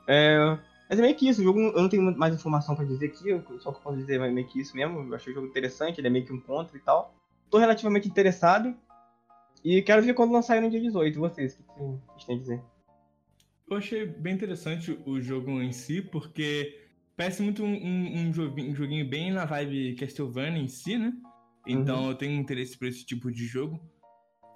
É, mas é meio que isso, o jogo eu não tenho mais informação pra dizer aqui, só que eu posso dizer é meio que isso mesmo. Eu achei o jogo interessante, ele é meio que um contra e tal. Tô relativamente interessado. E quero ver quando lançar no dia 18. E vocês, o que vocês têm a dizer? Eu achei bem interessante o jogo em si, porque parece muito um, um, um joguinho, um joguinho bem na vibe Castlevania em si, né? Então eu tenho interesse por esse tipo de jogo.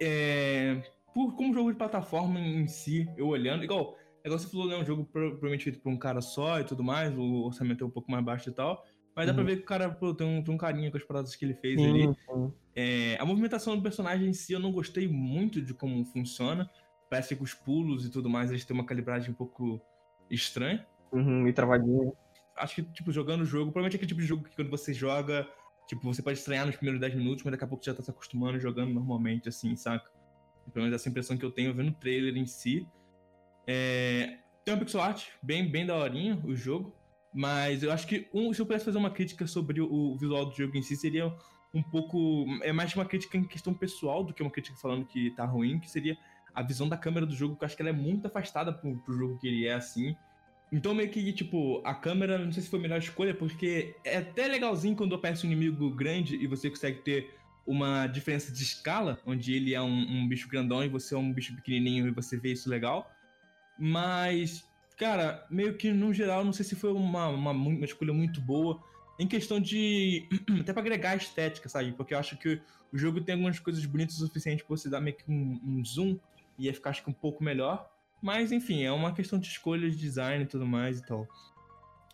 É, por, como jogo de plataforma em si, eu olhando, igual, igual você falou, né? Um jogo pro- provavelmente feito por um cara só e tudo mais, o orçamento é um pouco mais baixo e tal. Mas dá pra Uhum. ver que o cara pô, tem, um, tem um carinho com as paradas que ele fez ali. sim. É, a movimentação do personagem em si eu não gostei muito de como funciona. Parece que os pulos e tudo mais eles têm uma calibragem um pouco estranha. Uhum, e travadinho. Acho que, tipo, jogando o jogo, provavelmente é aquele tipo de jogo que quando você joga, tipo, você pode estranhar nos primeiros 10 minutos, mas daqui a pouco você já tá se acostumando jogando normalmente, assim, saca? Pelo menos essa impressão que eu tenho vendo o trailer em si. É, Tem uma pixel art bem, bem daorinha o jogo, mas eu acho que um, se eu pudesse fazer uma crítica sobre o, visual do jogo em si, seria um pouco. É mais uma crítica em questão pessoal do que uma crítica falando que tá ruim, que seria a visão da câmera do jogo, que eu acho que ela é muito afastada pro, pro jogo que ele é assim. Então, meio que, tipo, a câmera, não sei se foi a melhor escolha, porque é até legalzinho quando aparece um inimigo grande e você consegue ter uma diferença de escala, onde ele é um, um bicho grandão e você é um bicho pequenininho e você vê isso legal. Mas, cara, meio que no geral, não sei se foi uma, uma, uma escolha muito boa. Em questão de. (clears throat) até pra agregar estética, sabe? Porque eu acho que o jogo tem algumas coisas bonitas o suficiente pra você dar meio que um, um zoom e ia ficar, acho que, um pouco melhor. Mas, enfim, é uma questão de escolha de design e tudo mais e tal.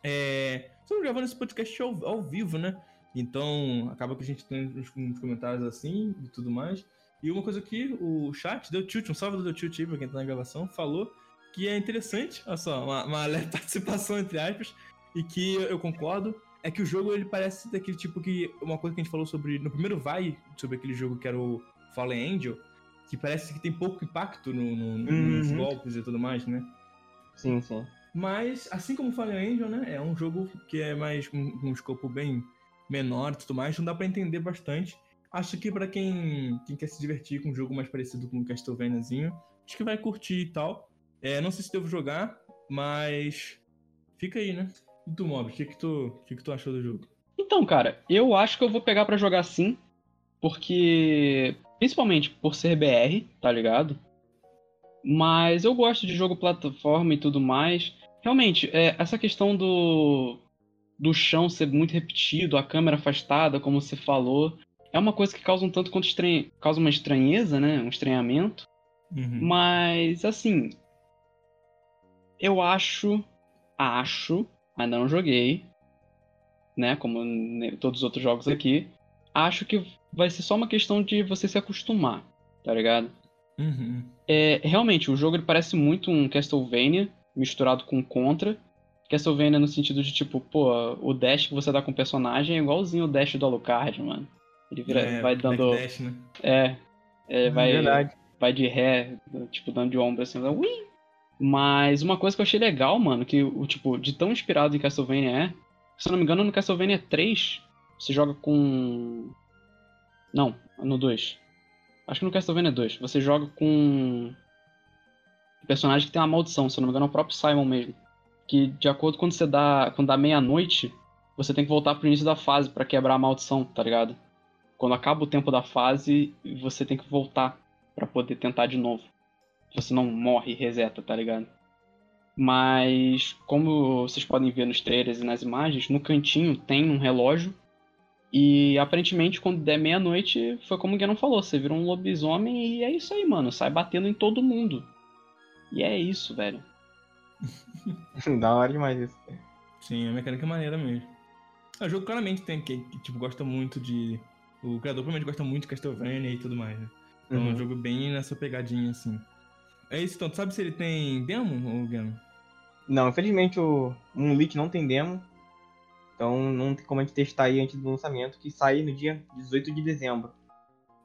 É. Estamos gravando esse podcast ao, ao vivo, né? Então, acaba que a gente tem uns, uns comentários assim e tudo mais. E uma coisa que o chat, deu tilt, um salve do deu tilt aí pra quem tá na gravação, falou que é interessante, olha só, uma, uma leve (laughs) participação entre aspas, e que eu concordo, é que o jogo ele parece daquele tipo que. Uma coisa que a gente falou sobre. No primeiro vai, sobre aquele jogo que era o Fallen Angel, que parece que tem pouco impacto no, no- nos Uhum. golpes e tudo mais, né? Sim, sim. Mas, assim como Fallen Angel, né? É um jogo que é mais com um, escopo bem menor e tudo mais, não dá pra entender bastante. Acho que pra quem, quem quer se divertir com um jogo mais parecido com o Castlevaniazinho, acho que vai curtir e tal. É, não sei se devo jogar, mas fica aí, né? E tu, Mob, o que que tu, que que tu achou do jogo? Então, cara, eu acho que eu vou pegar pra jogar sim, porque principalmente por ser BR, tá ligado? Mas eu gosto de jogo plataforma e tudo mais. Realmente, é, essa questão do do chão ser muito repetido, a câmera afastada, como você falou, é uma coisa que causa um tanto quanto estranhe... causa uma estranheza, né? Um estranhamento. Uhum. Mas, assim. Eu acho. Acho. Ainda não joguei. Né? Como todos os outros jogos aqui. Acho que vai ser só uma questão de você se acostumar. Tá ligado? Uhum. É, realmente, o jogo ele parece muito um Castlevania misturado com Contra. Castlevania no sentido de tipo, pô, o dash que você dá com o personagem é igualzinho o dash do Alucard, mano. Ele vira, É, vai dando. backdash, né? É. é vai, Verdade. vai de ré, tipo, dando de ombro assim, ui! Mas uma coisa que eu achei legal, mano, que o tipo, de tão inspirado em Castlevania é, se eu não me engano, no Castlevania 3, você joga com. Não, no 2. Acho que no Castlevania 2, você joga com um personagem que tem uma maldição, se não me engano, é o próprio Simon mesmo. Que de acordo com quando você dá. Quando dá meia-noite, você tem que voltar pro início da fase pra quebrar a maldição, tá ligado? Quando acaba o tempo da fase, você tem que voltar pra poder tentar de novo. Você não morre e reseta, tá ligado? Mas, como vocês podem ver nos trailers e nas imagens, no cantinho tem um relógio. E aparentemente, quando der meia-noite, foi como o Guilherme falou: você vira um lobisomem e é isso aí, mano. Sai batendo em todo mundo. E é isso, velho. (laughs) da hora demais isso. Sim, a mecânica é maneira mesmo. É, O jogo claramente tem quem que, tipo, gosta muito de. O criador provavelmente gosta muito de Castlevania e tudo mais, né? Então é um Uhum. jogo bem nessa pegadinha, assim. é isso então. Tu sabe se ele tem demo, ou Gano? Não, infelizmente o Moonlit não tem demo. Então não tem como a gente testar aí antes do lançamento, que sai no dia 18 de dezembro.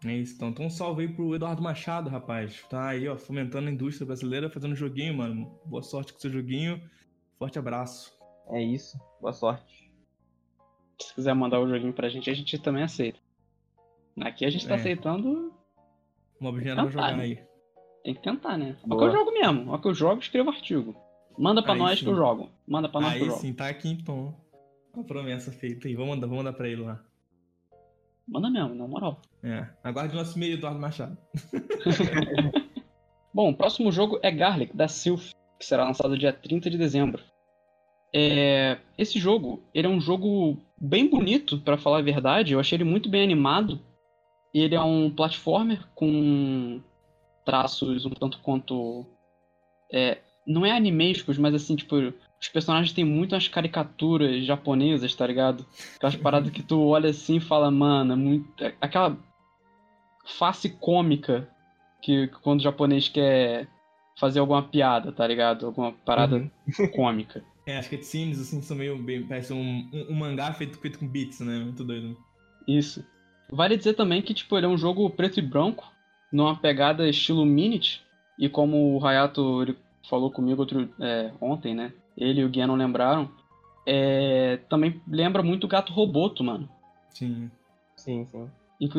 É isso, então. Então um salve aí pro Eduardo Machado, rapaz. Tá aí, ó, fomentando a indústria brasileira, fazendo joguinho, mano. Boa sorte com seu joguinho. Forte abraço. É isso. Boa sorte. Se quiser mandar o joguinho pra gente, a gente também aceita. Aqui a gente tá É. aceitando. Um objeto pra jogar aí. Tem que tentar, né? Ó que Boa. eu jogo mesmo. Ó que eu jogo, escrevo artigo. Manda pra Aí nós sim. que eu jogo. Manda pra nós que eu Aí jogo. sim, tá aqui então. A promessa feita aí. Vamos mandar, vamos mandar pra ele lá. Manda mesmo, na moral. É. Aguarde nosso e-mail, Eduardo Machado. (laughs) Bom, o próximo jogo é Garlic, da Sylph, que será lançado dia 30 de dezembro. É, Esse jogo, ele é um jogo bem bonito, pra falar a verdade. Eu achei ele muito bem animado. Ele é um platformer com traços um tanto quanto... é, não é animescos, mas assim, tipo... Os personagens têm muito umas caricaturas japonesas, tá ligado? Aquelas paradas que tu olha assim e fala, mano, é muito... aquela face cômica que quando o japonês quer fazer alguma piada, tá ligado? Alguma parada Uhum. (laughs) cômica. É, as cutscenes, assim, são meio. Bem, parece um, um, um mangá feito, feito com bits, né? Muito doido. Isso. Vale dizer também que, tipo, ele é um jogo preto e branco, numa pegada estilo Minute, e como o Hayato ele falou comigo outro, é, ontem, né? Ele e o Guia não lembraram. É, também lembra muito o Gato Roboto, mano. Sim. Sim, sim.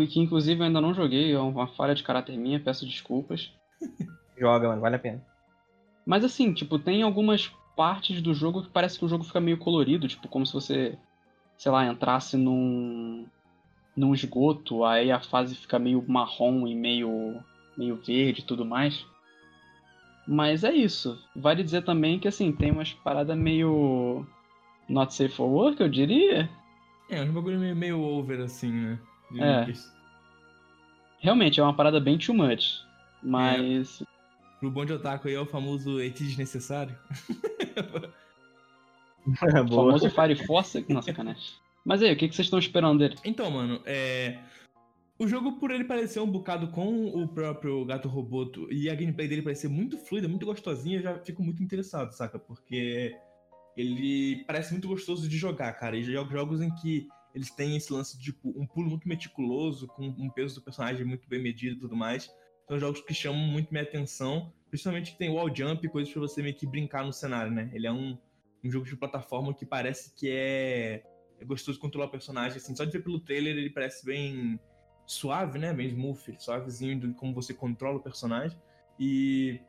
Que inclusive eu ainda não joguei, é uma falha de caráter minha, peço desculpas. (laughs) Joga, mano, vale a pena. Mas assim, tipo, tem algumas partes do jogo que parece que o jogo fica meio colorido, tipo, como se você, sei lá, entrasse num num esgoto, aí a fase fica meio marrom e meio meio verde e tudo mais. Mas é isso. Vale dizer também que assim, tem umas paradas meio not safe for work, eu diria. É, um bagulho meio, meio over, assim, né? De- É. Realmente é uma parada bem too much. Mas Pro bom de otaku aí é o famoso ET desnecessário. o (laughs) Boa. famoso Fire Force, não sacanagem. Mas aí, o que que vocês estão esperando dele? Então, mano, é. O jogo, por ele parecer um bocado com o próprio Gato Roboto e a gameplay dele parecer muito fluida, muito gostosinha, eu já fico muito interessado, saca? Porque ele parece muito gostoso de jogar, cara. E jogos, em que eles têm esse lance de tipo, um pulo muito meticuloso, com um peso do personagem muito bem medido e tudo mais. São jogos que chamam muito minha atenção, principalmente que tem wall jump e coisas pra você meio que brincar no cenário, né? Ele é um, um jogo de plataforma que parece que é, é gostoso controlar o personagem, assim, só de ver pelo trailer ele parece bem suave, né? Bem smooth, suavezinho como você controla o personagem. E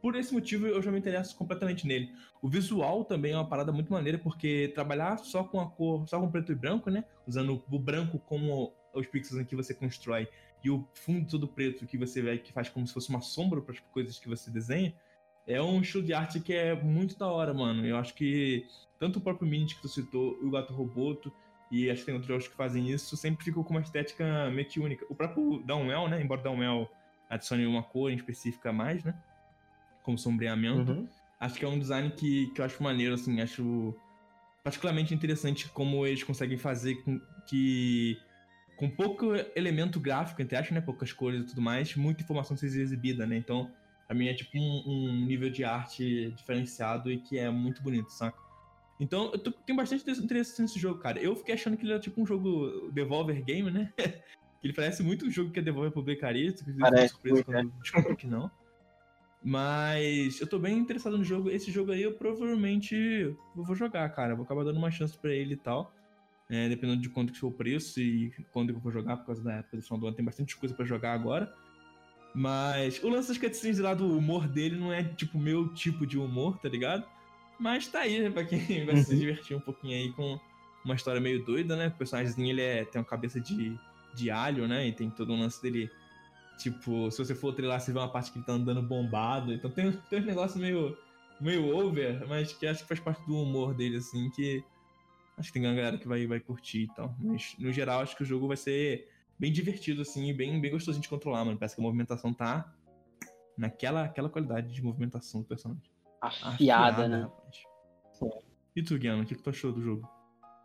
por esse motivo eu já me interesso completamente nele. O visual também é uma parada muito maneira, porque trabalhar só com a cor, só com preto e branco, né? Usando o branco como os pixels em que você constrói e o fundo todo preto que você vê que faz como se fosse uma sombra para as coisas que você desenha, é um estilo de arte que é muito da hora, mano. Eu acho que tanto o próprio Minit que tu citou, o Gato Roboto, e acho que tem outros jogos que fazem isso, sempre ficou com uma estética meio que única. O próprio Downwell, né? Embora Downwell adicione uma cor em específica a mais, né? Como sombreamento. Uhum. Acho que é um design que, que eu acho maneiro, assim, acho particularmente interessante como eles conseguem fazer com que com pouco elemento gráfico, entre aspas, né, poucas cores e tudo mais, muita informação seja exibida, né, então pra mim é tipo um, um nível de arte diferenciado e que é muito bonito, saca? Então eu tô, tenho bastante interesse nesse jogo, cara. Eu fiquei achando que ele era tipo um jogo Devolver Game, né? (laughs) que ele parece muito um jogo que a Devolver publicaria, fiquei Parece surpreso muito, quando descobri que não. Mas eu tô bem interessado no jogo. Esse jogo aí eu provavelmente vou jogar, cara. Vou acabar dando uma chance pra ele e tal. É, dependendo de quanto que for o preço e quando eu vou jogar, por causa da época do final do ano, tem bastante coisa pra jogar agora. Mas o lance das cutscenes lá do humor dele não é tipo meu tipo de humor, tá ligado? Mas tá aí, né, pra quem (laughs) vai se Uhum. divertir um pouquinho aí com uma história meio doida, né? O personagemzinho ele é, tem uma cabeça de, de alho, né? E tem todo um lance dele. Tipo, se você for trilhar, você vê uma parte que ele tá andando bombado. Então tem, tem uns negócios meio, meio over, mas que acho que faz parte do humor dele, assim, que acho que tem uma galera que vai, vai curtir e tal. Mas no geral, acho que o jogo vai ser bem divertido, assim, e bem, bem gostosinho de controlar, mano. Parece que a movimentação tá naquela aquela qualidade de movimentação do personagem. Afiada, né? rapaz. E tu, Guiano, o que, que tu achou do jogo?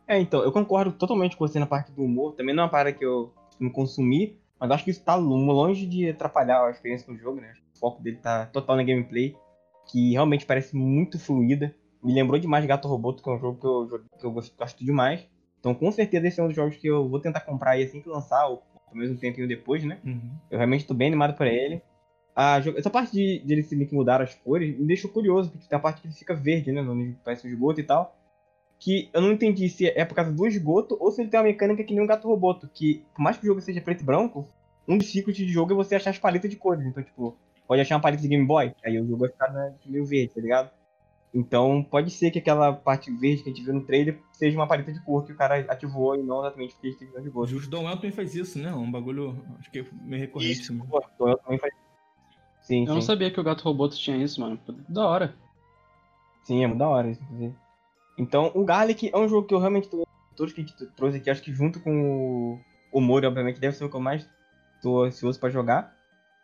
É, então, eu concordo totalmente com você na parte do humor. Também não é uma parada que eu costumo consumir, mas acho que isso tá lo- longe de atrapalhar a experiência do jogo, né? foco dele tá total na gameplay, que realmente parece muito fluida. Me lembrou demais Gato Roboto, que é um jogo que eu, que eu gosto demais. Então, com certeza, esse é um dos jogos que eu vou tentar comprar aí assim que lançar, ou ao mesmo tempinho depois, né? Uhum. Eu realmente tô bem animado pra ele. A, essa parte de, de ele se meio que mudar as cores me deixou curioso, porque tem a parte que ele fica verde, né? Onde parece um esgoto e tal. Que eu não entendi se é por causa do esgoto ou se ele tem uma mecânica que nem um gato roboto. Que, por mais que o jogo seja preto e branco, um dos ciclos de jogo é você achar as paletas de cores. Então, tipo, pode achar uma paleta de Game Boy, aí o jogo vai ficar né, meio verde, tá ligado? Então, pode ser que aquela parte verde que a gente viu no trailer seja uma paleta de cor que o cara ativou e não exatamente porque a gente tem de gosto. Justo, Dom El também faz isso, né? Um bagulho, acho que meio recorrente. Isso, mesmo. pô, Dom El também faz Sim, Eu sim. não sabia que o Gato Roboto tinha isso, mano. Da hora. Sim, é muito da hora isso, inclusive. Então, o Garlic é um jogo que eu realmente tô. Todos que trouxe aqui, acho que junto com o, o Mori, obviamente, deve ser o que eu mais tô ansioso pra jogar.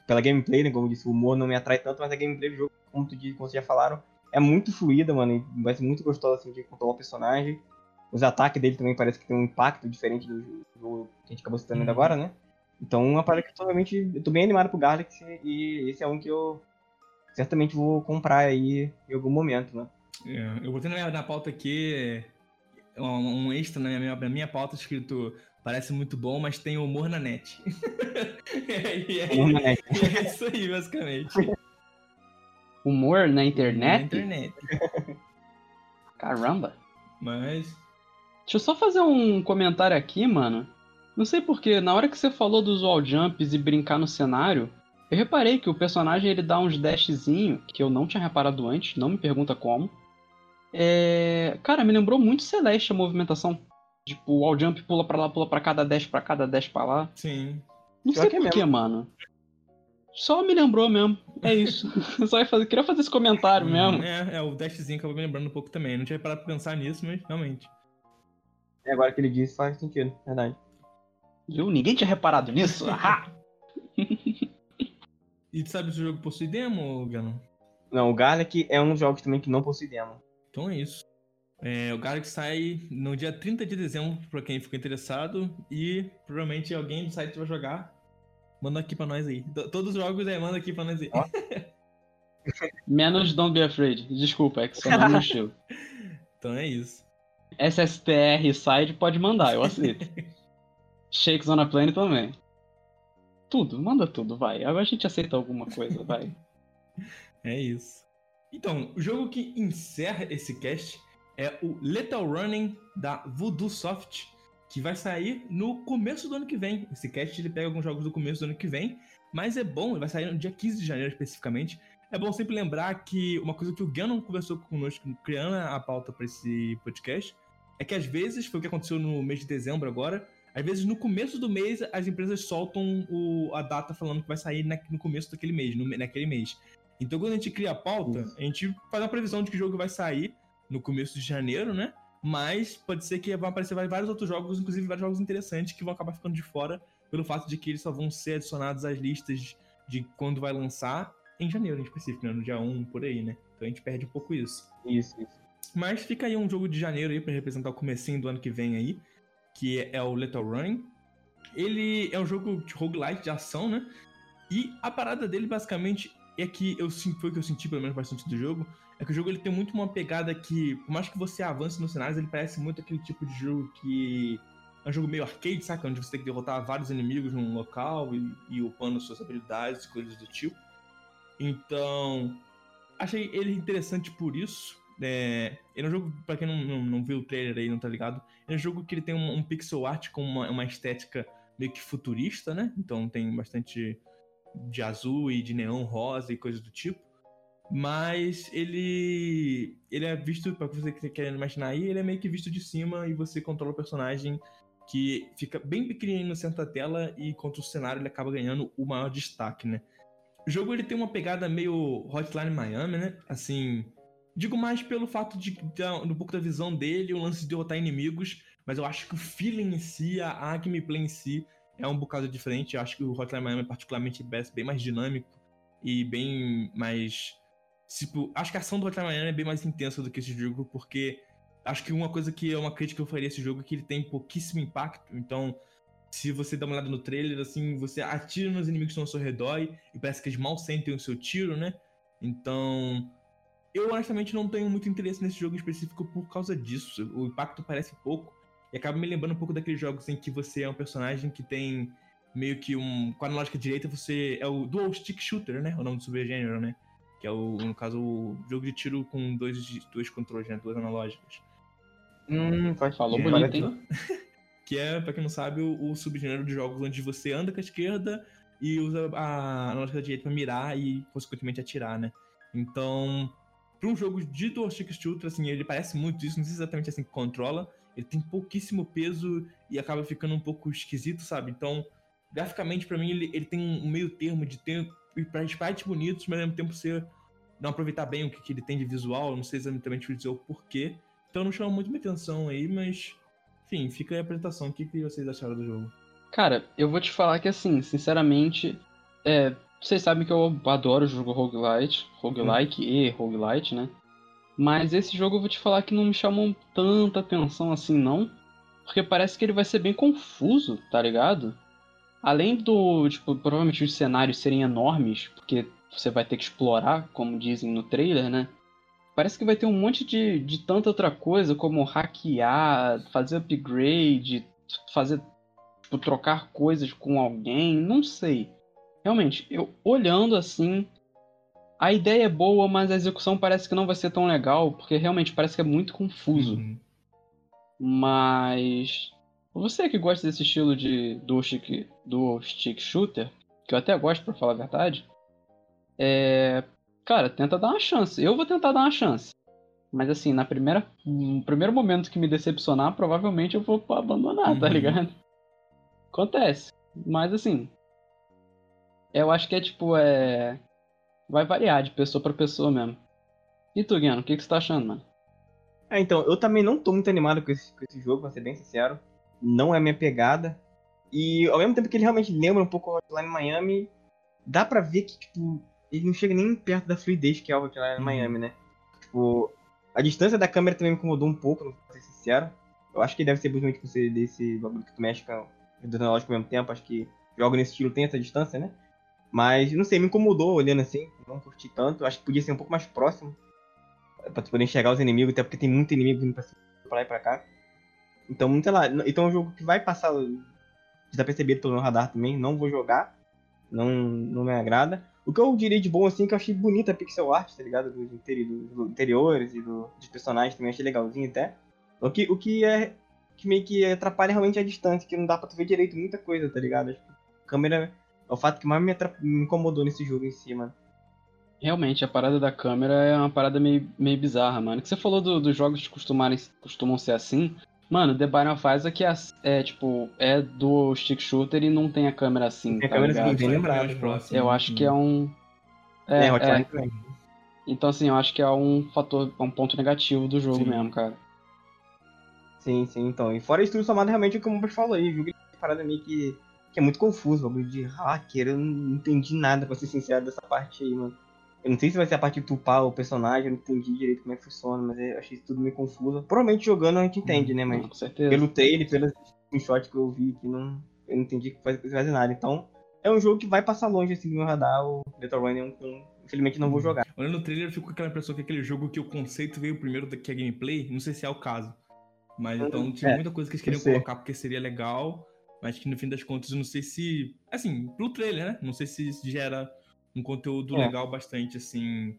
Pela gameplay, né? Como eu disse, o humor não me atrai tanto, mas a gameplay do jogo, como, tu, como vocês já falaram, é muito fluida, mano. E vai ser muito gostoso assim, de controlar o personagem. Os ataques dele também parece que tem um impacto diferente do jogo que a gente acabou citando ainda Uhum. agora, né? Então, uma parada que eu tô realmente. Eu tô bem animado pro Garlic e esse é um que eu certamente vou comprar aí em algum momento, né? É, eu botei na, minha- na pauta aqui um, um extra na minha, na minha pauta escrito parece muito bom, mas tem humor na net. (laughs) e, é, Humor na net. é isso aí, basicamente. Humor na Na internet? internet. Caramba. Mas. Deixa eu só fazer um comentário aqui, mano. Não sei porquê, na hora que você falou dos wall jumps e brincar no cenário, eu reparei que o personagem ele dá uns dashzinho, que eu não tinha reparado antes, não me pergunta como. É... Cara, me lembrou muito Celeste a movimentação. Tipo, o wall jump pula pra lá, pula pra cá, dá dash pra cá, dá dash pra lá. Sim. Não Pior sei que é porquê, mano. Só me lembrou mesmo. É isso. Eu (laughs) só ia fazer, queria fazer esse comentário mesmo. É, é, o dashzinho acabou me lembrando um pouco também. Não tinha parado pra pensar nisso, mas realmente. E agora que ele disse faz sentido, verdade. Viu? Ninguém tinha reparado nisso. (laughs) Ahá! E tu sabe se o jogo possui demo, Ganon? Não, o Garlic é um dos jogos também que não possui demo. Então é isso. É, o Galaxy sai no dia 30 de dezembro, pra quem ficou interessado. E provavelmente alguém do site vai jogar. Manda aqui pra nós aí. T- Todos os jogos aí, manda aqui pra nós aí. (laughs) Menos Don't Be Afraid. Desculpa, é que nome não estilo. (laughs) Então é isso. SSTR Side pode mandar, eu aceito. Shakes on a Plane também. Tudo, manda tudo, vai. Agora a gente aceita alguma coisa, vai. (laughs) É isso. Então, o jogo que encerra esse cast é o Lethal Running da Voodoo Soft, que vai sair no começo do ano que vem. Esse cast ele pega alguns jogos do começo do ano que vem, mas é bom, vai sair no dia 15 de janeiro especificamente. É bom sempre lembrar que uma coisa que o Ganon conversou conosco, criando a pauta para esse podcast, é que às vezes, foi o que aconteceu no mês de dezembro agora, às vezes no começo do mês as empresas soltam o- a data falando que vai sair na- no começo daquele mês, no- naquele mês. Então quando a gente cria a pauta, Isso. a gente faz uma previsão de que jogo vai sair no começo de janeiro, né? Mas pode ser que vão aparecer vários outros jogos, inclusive vários jogos interessantes, que vão acabar ficando de fora pelo fato de que eles só vão ser adicionados às listas de quando vai lançar em janeiro, em específico, né? no dia 1, por aí, né? Então a gente perde um pouco isso. Isso, isso. Mas fica aí um jogo de janeiro aí pra representar o comecinho do ano que vem aí, que é o Lethal Running. Ele é um jogo de roguelite de ação, né? E a parada dele basicamente é que eu foi o que eu senti pelo menos bastante do jogo, é que o jogo ele tem muito uma pegada que, por mais que você avance nos cenários, ele parece muito aquele tipo de jogo que é um jogo meio arcade, saca? Onde você tem que derrotar vários inimigos num local e, e upando suas habilidades e coisas do tipo. Então, achei ele interessante por isso. É, ele é um jogo, pra quem não, não, não viu o trailer aí, não tá ligado, é um jogo que ele tem um, um pixel art com uma, uma estética meio que futurista, né? Então tem bastante de azul e de neon rosa e coisas do tipo. Mas ele ele é visto, pra você que quer imaginar aí, ele é meio que visto de cima e você controla o personagem que fica bem pequenininho no centro da tela e contra o cenário ele acaba ganhando o maior destaque, né? O jogo ele tem uma pegada meio Hotline Miami, né? Assim, digo mais pelo fato de da, um pouco da visão dele, o lance de derrotar inimigos, mas eu acho que o feeling em si, a, a gameplay em si é um bocado diferente. Eu acho que o Hotline Miami particularmente parece bem mais dinâmico e bem mais tipo, acho que a ação do Hotline Miami é bem mais intensa do que esse jogo, porque acho que uma coisa que é uma crítica que eu faria a esse jogo é que ele tem pouquíssimo impacto, então se você dá uma olhada no trailer, assim, você atira nos inimigos que estão ao seu redor e parece que eles mal sentem o seu tiro, né? Então, eu honestamente não tenho muito interesse nesse jogo específico por causa disso. O impacto parece pouco e acaba me lembrando um pouco daqueles jogos em que você é um personagem que tem meio que um. Com a lógica direita, você é o Dual Stick Shooter, né? O nome do subgênero, né? Que é o, no caso, o jogo de tiro com dois, dois controles, né? Duas analógicas. Hum, Falou bonito, hein? (laughs) que é, pra quem não sabe, o, o subgênero de jogos onde você anda com a esquerda e usa a analógica direita pra mirar e, consequentemente, atirar, né? Então, pra um jogo de dual stick shooter, assim, ele parece muito isso, não sei exatamente assim que controla, ele tem pouquíssimo peso e acaba ficando um pouco esquisito, sabe? Então, graficamente, pra mim, ele, ele tem um meio termo de ter sprites bonitos, mas ao mesmo tempo você não aproveitar bem o que, que ele tem de visual, não sei exatamente dizer o porquê. Então não chama muito minha atenção aí, mas enfim, fica aí a apresentação. O que, que vocês acharam do jogo? Cara, eu vou te falar que assim, sinceramente, é, vocês sabem que eu adoro o jogo roguelite, roguelike e roguelite, né? Mas esse jogo eu vou te falar que não me chamou tanta atenção assim, não. Porque parece que ele vai ser bem confuso, tá ligado? Além do, tipo, provavelmente os cenários serem enormes, porque você vai ter que explorar, como dizem no trailer, né? Parece que vai ter um monte de, de tanta outra coisa, como hackear, fazer upgrade, fazer, tipo, trocar coisas com alguém, não sei. Realmente, eu olhando assim, a ideia é boa, mas a execução parece que não vai ser tão legal, porque realmente parece que é muito confuso. Uhum. Mas você que gosta desse estilo de dual stick, dual stick shooter, que eu até gosto pra falar a verdade, é, cara, tenta dar uma chance. Eu vou tentar dar uma chance. Mas assim, na primeira, no primeiro momento que me decepcionar, provavelmente eu vou abandonar, tá Uhum. ligado? Acontece. Mas assim, eu acho que é tipo, é vai variar de pessoa pra pessoa mesmo. E tu, Guiano, o que, que você tá achando, mano? É, então, eu também não tô muito animado com esse, com esse jogo, pra ser bem sincero. Não é minha pegada. E ao mesmo tempo que ele realmente lembra um pouco Hotline Miami, dá pra ver que, tipo, ele não chega nem perto da fluidez que é o Hotline Uhum. Miami, né? Tipo, a distância da câmera também me incomodou um pouco, pra ser sincero. Eu acho que deve ser justamente por ser desse bagulho que tu mexe com os dois analógicos ao mesmo tempo. Acho que jogos nesse estilo tem essa distância, né? Mas, não sei, me incomodou olhando assim. Não curti tanto. Acho que podia ser um pouco mais próximo. Pra tu poder enxergar os inimigos, até porque tem muito inimigo vindo pra, cima, pra lá e pra cá. Então, sei lá. Então é um jogo que vai passar desapercebido pelo meu radar também. Não vou jogar. Não, não me agrada. O que eu diria de bom, assim, que eu achei bonita a pixel art, tá ligado? Dos, interi dos interiores e do, dos personagens também. Achei legalzinho até. O que, o que é. Que meio que atrapalha realmente a distância, que não dá pra tu ver direito muita coisa, tá ligado? A câmera é o fato que mais me, atrap- me incomodou nesse jogo em si, mano. Realmente, a parada da câmera é uma parada meio, meio bizarra, mano. Que você falou do- dos jogos que costumarem, costumam ser assim. Mano, The Binding of Isaac é, é, tipo, é do stick shooter e não tem a câmera assim, Tem a tá câmera ligado? assim, bem lembrado, próximo. Eu acho que é um. É, É, Hotline é, então assim, eu acho que é um fator, um ponto negativo do jogo Sim. mesmo, cara. Sim, sim, então. E fora isso tudo somado, realmente, como o falou aí, o jogo é uma parada meio que, que é muito confuso, bagulho de hacker, eu não entendi nada, pra ser sincero, dessa parte aí, mano. Eu não sei se vai ser a parte de tupar o personagem, eu não entendi direito como é que funciona, mas eu achei tudo meio confuso. Provavelmente jogando a gente entende, né, mas com pelo trailer, pelos screenshots que eu vi aqui, não, eu não entendi que faz, faz nada. Então, é um jogo que vai passar longe, assim, do meu radar, o eu, eu, infelizmente não vou jogar. Olhando no trailer, eu fico com aquela impressão que é aquele jogo que o conceito veio primeiro que a gameplay. Não sei se é o caso. Mas então tinha É, muita coisa que eles queriam colocar porque seria legal. Mas que no fim das contas, eu não sei se. Assim, pro trailer, né? Não sei se gera um conteúdo É. legal bastante, assim.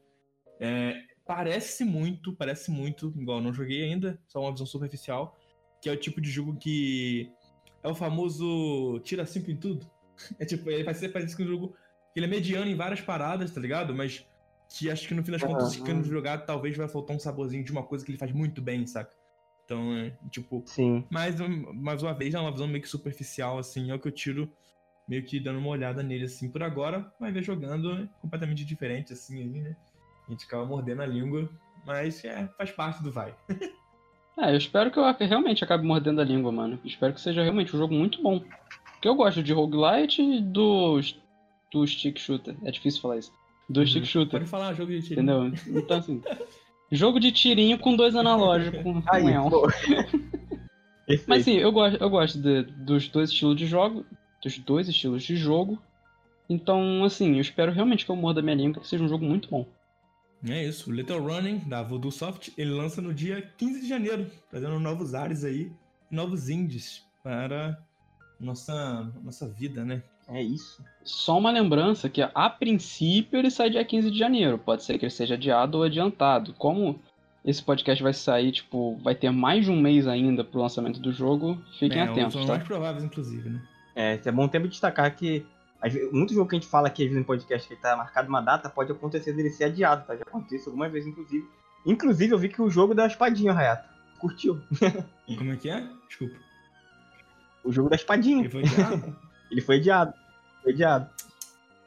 É, parece muito, parece muito, igual eu não joguei ainda, só uma visão superficial. Que é o tipo de jogo que. É o famoso tira 5 em tudo. (laughs) É tipo, ele ser parece que um jogo que ele é mediano em várias paradas, tá ligado? Mas que acho que no fim das contas, se querendo jogar, talvez vai faltar um saborzinho de uma coisa que ele faz muito bem, saca? Então, é, tipo, Sim. mais, mais uma vez, é uma visão meio que superficial, assim, é o que eu tiro meio que dando uma olhada nele, assim, por agora, vai ver jogando é completamente diferente, assim, aí, né? A gente acaba mordendo a língua, mas é, faz parte do vai. (laughs) É, eu espero que eu realmente acabe mordendo a língua, mano. Espero que seja realmente um jogo muito bom. Porque eu gosto de roguelite e do, do stick shooter. É difícil falar isso. Do stick shooter, Pode falar, jogo de tiro. entendeu? Então, assim. (laughs) jogo de tirinho com dois analógicos. com Aí. (laughs) Mas sim, eu gosto, eu gosto de- dos dois estilos de jogo. Dos dois estilos de jogo. Então, assim, eu espero realmente que eu morda minha língua, que seja um jogo muito bom. É isso, o Little Running, da Voodoo Soft, ele lança no dia 15 de janeiro, trazendo novos ares aí, novos indies para nossa, nossa vida, né? É isso. Só uma lembrança que, a princípio, ele sai dia 15 de janeiro. Pode ser que ele seja adiado ou adiantado. Como esse podcast vai sair, tipo, vai ter mais de um mês ainda pro lançamento do jogo, fiquem é, atentos, São tá? mais prováveis, inclusive, né? É, isso é bom tempo destacar que muito jogo que a gente fala aqui às vezes, no podcast que tá marcado uma data, pode acontecer dele ser adiado, tá? Já aconteceu algumas vezes, inclusive. Inclusive, eu vi que o jogo da espadinha, Rayato. Curtiu. (laughs) Como é que é? Desculpa. O jogo da espadinha. Ele foi adiado? (laughs) Ele foi adiado. Foi adiado.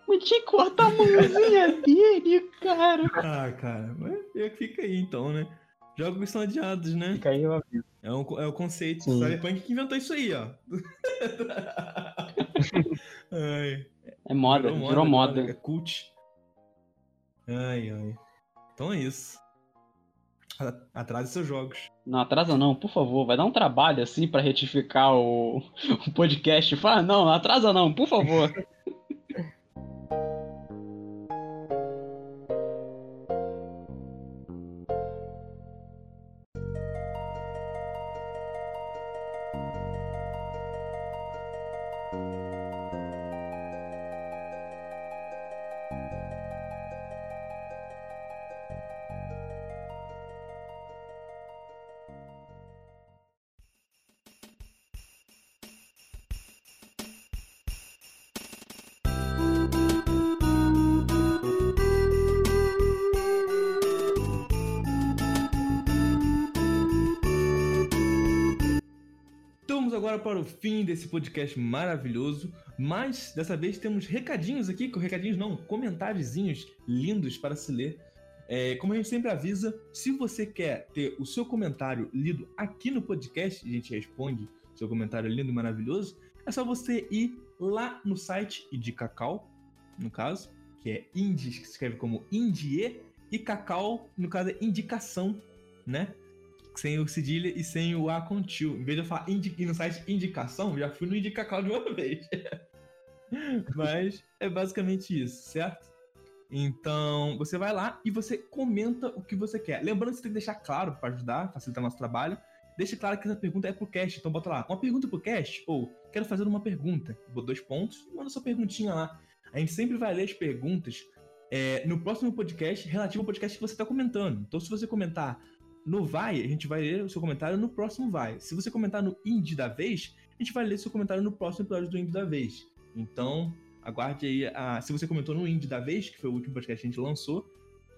Mas tinha que cortar a mãozinha dele, cara. ah, cara, mas é fica aí então, né? Jogos são adiados, né? Fica aí, eu aviso. É, um, é o conceito. Sim. Cyberpunk que inventou isso aí, ó. (laughs) Ai, É moda, virou moda. É cult. Ai, ai. Então é isso. A- Atrase seus jogos. Não atrasa não, por favor. Vai dar um trabalho assim pra retificar o, (laughs) o podcast. Fala, não, não atrasa não, por favor. (laughs) o fim desse podcast maravilhoso, mas dessa vez temos recadinhos aqui, com recadinhos não, comentáriozinhos lindos para se ler. É, como a gente sempre avisa, se você quer ter o seu comentário lido aqui no podcast, a gente responde seu comentário lindo e maravilhoso, é só você ir lá no site e de Cacau, no caso, que é Indie, que se escreve como Indie, e Cacau, no caso, é indicação, né? Sem o cedilha e sem o A com tio. Em vez de eu falar indi no site indicação, já fui no Indicacau de uma (laughs) vez. Mas é basicamente isso, certo? Então, você vai lá e você comenta o que você quer. Lembrando que você tem que deixar claro para ajudar, facilitar nosso trabalho. Deixa claro que essa pergunta é pro cast, então bota lá, uma pergunta pro cast, ou quero fazer uma pergunta. Bota dois pontos e manda sua perguntinha lá. A gente sempre vai ler as perguntas é, no próximo podcast relativo ao podcast que você está comentando. Então, se você comentar no Vai, a gente vai ler o seu comentário no próximo Vai. Se você comentar no Indie da vez, a gente vai ler seu comentário no próximo episódio do Indie da vez. Então, aguarde aí. A... Se você comentou no Indie da vez, que foi o último podcast que a gente lançou,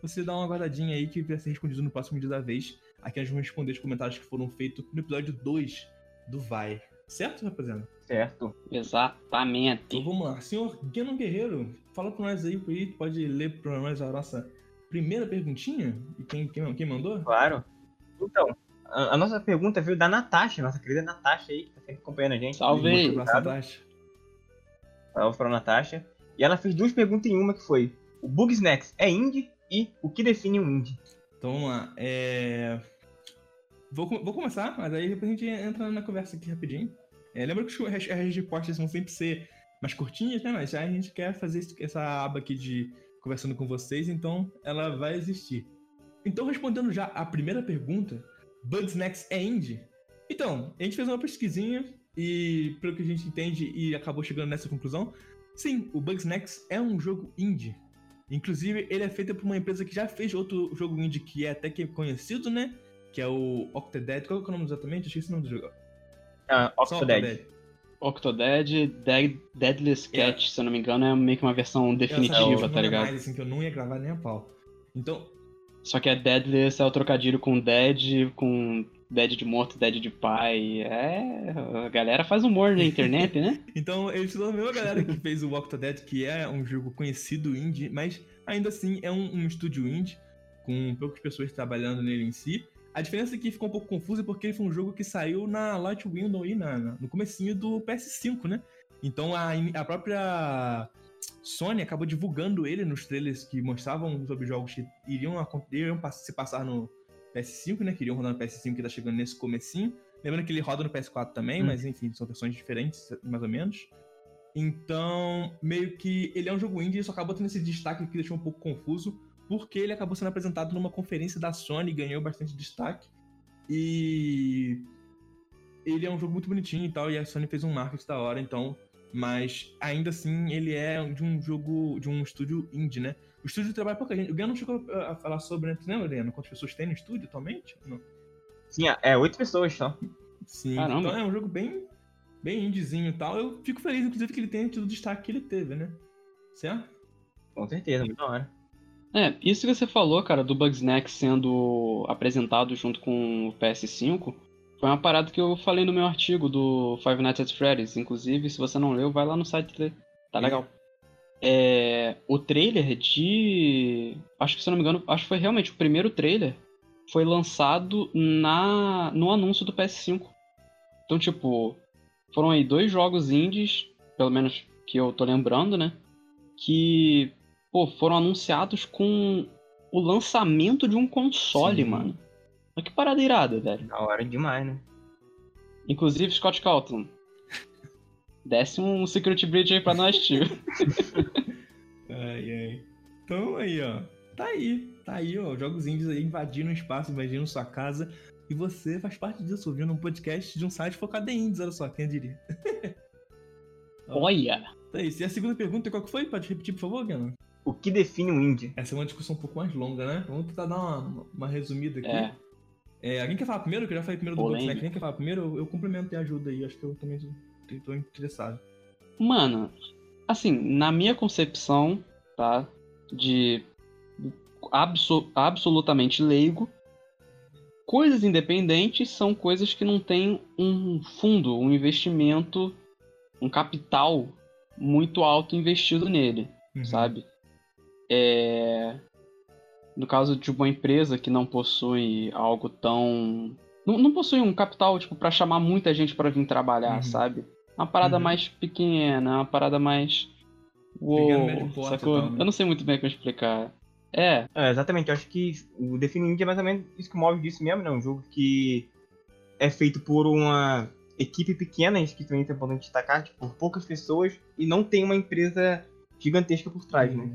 você dá uma guardadinha aí que vai ser respondido no próximo Indie da vez. Aqui nós vamos responder os comentários que foram feitos no episódio 2 do Vai. Certo, rapaziada? Certo. Exatamente. Então vamos lá. Senhor Guenon Guerreiro, fala pra nós aí, aí, pode ler pra nós a nossa primeira perguntinha? E quem, quem, quem mandou? Claro. Então, a, a nossa pergunta veio da Natasha, nossa querida Natasha aí, que tá sempre acompanhando a gente. Salve Natasha. Salve pra Natasha. E ela fez duas perguntas em uma, que foi o Bug Snacks é indie e o que define um indie? Então vamos lá. É... Vou, vou começar, mas aí depois a gente entra na conversa aqui rapidinho. É, lembra que as as respostas vão sempre ser mais curtinhas, né? Mas já a gente quer fazer essa aba aqui de conversando com vocês, então ela vai existir. Então, respondendo já a primeira pergunta, Bugsnax é indie? Então, a gente fez uma pesquisinha e, pelo que a gente entende e acabou chegando nessa conclusão, sim, o Bugsnax é um jogo indie. Inclusive, ele é feito por uma empresa que já fez outro jogo indie que é até que conhecido, né? Que é o Octodad. Qual é o nome exatamente? Eu esqueci o nome do jogo. Ah, Octodad. Octodad, Dead, Deadless Cat, se eu não me engano, é meio que uma versão Eu definitiva, sabia, tá é ligado? Mais, assim, que eu não ia gravar nem a pau. Então, Só que é Deadless é o trocadilho com Dead, com Dead de morto, Dead de pai. É. A galera faz humor na internet, né? (laughs) Então, eles são a mesma galera que fez o Octodad, que é um jogo conhecido indie, mas ainda assim é um, um estúdio indie, com poucas pessoas trabalhando nele em si. A diferença é que ficou um pouco confusa porque ele foi um jogo que saiu na Light Window aí, na, na- no comecinho do PS5, né? Então a, a própria Sony acabou divulgando ele nos trailers que mostravam sobre jogos que iriam, iriam se passar no PS5, né? Que iriam rodar no PS5 que tá chegando nesse comecinho. Lembrando que ele roda no PS4 também, Hum. mas enfim, são versões diferentes, mais ou menos. Então, meio que ele é um jogo indie, só acabou tendo esse destaque que deixou um pouco confuso, porque ele acabou sendo apresentado numa conferência da Sony, ganhou bastante destaque. E ele é um jogo muito bonitinho e tal, e a Sony fez um marketing da hora, então. Mas ainda assim, ele é de um jogo, de um estúdio indie, né? O estúdio trabalha pouca gente. O Gano não chegou a falar sobre, né? Tu lembra, Lena? Quantas pessoas tem no estúdio atualmente? Não. Sim, é oito pessoas só. Sim, Caramba. então é um jogo bem, bem indiezinho e tal. Eu fico feliz, inclusive, que ele tenha tido o destaque que ele teve, né? Certo? Com certeza, muito da hora. É, isso que você falou, cara, do Bugsnax sendo apresentado junto com o PS5, foi uma parada que eu falei no meu artigo do Five Nights at Freddy's. Inclusive, se você não leu, vai lá no site ler. Tá legal. É, o trailer de. Acho que se eu não me engano, acho que foi realmente o primeiro trailer. Foi lançado na no anúncio do PS5. Então, tipo, foram aí dois jogos indies, pelo menos que eu tô lembrando, né? Que pô, foram anunciados com o lançamento de um console, Sim. mano. Olha que parada irada, velho. Da hora demais, né? Inclusive, Scott Calton. (laughs) Desce um security bridge aí pra nós, tio. (laughs) Ai, ai. Então aí, ó. Tá aí. Tá aí, ó. Jogos indies aí invadindo o espaço, invadindo sua casa. E você faz parte disso, ouvindo um podcast de um site focado em indies, olha só, quem diria. (laughs) Olha! Tá isso. E a segunda pergunta, qual que foi? Pode repetir, por favor, Gano? O que define um indie? Essa é uma discussão um pouco mais longa, né? Vamos tentar dar uma, uma resumida aqui. É. É, alguém quer falar primeiro? Que eu já falei primeiro do Polêmica. Bugsnax. Quem quer falar primeiro? Eu, eu complemento e ajuda aí. Acho que eu também tô, tô interessado. Mano, assim, na minha concepção, tá? De abso- absolutamente leigo, coisas independentes são coisas que não têm um fundo, um investimento, um capital muito alto investido nele, Uhum. sabe? É... No caso de uma empresa que não possui algo tão. Não, não possui um capital, tipo, pra chamar muita gente pra vir trabalhar, Uhum. sabe? Uma parada Uhum. mais pequena, uma parada mais. Uou, sacou? tal, né? Eu não sei muito bem como explicar. É, É, exatamente, eu acho que o define indie é mais ou menos isso que o Mob disse mesmo, né? Um jogo que é feito por uma equipe pequena, isso que também é importante destacar, tipo, por poucas pessoas, e não tem uma empresa gigantesca por trás, né?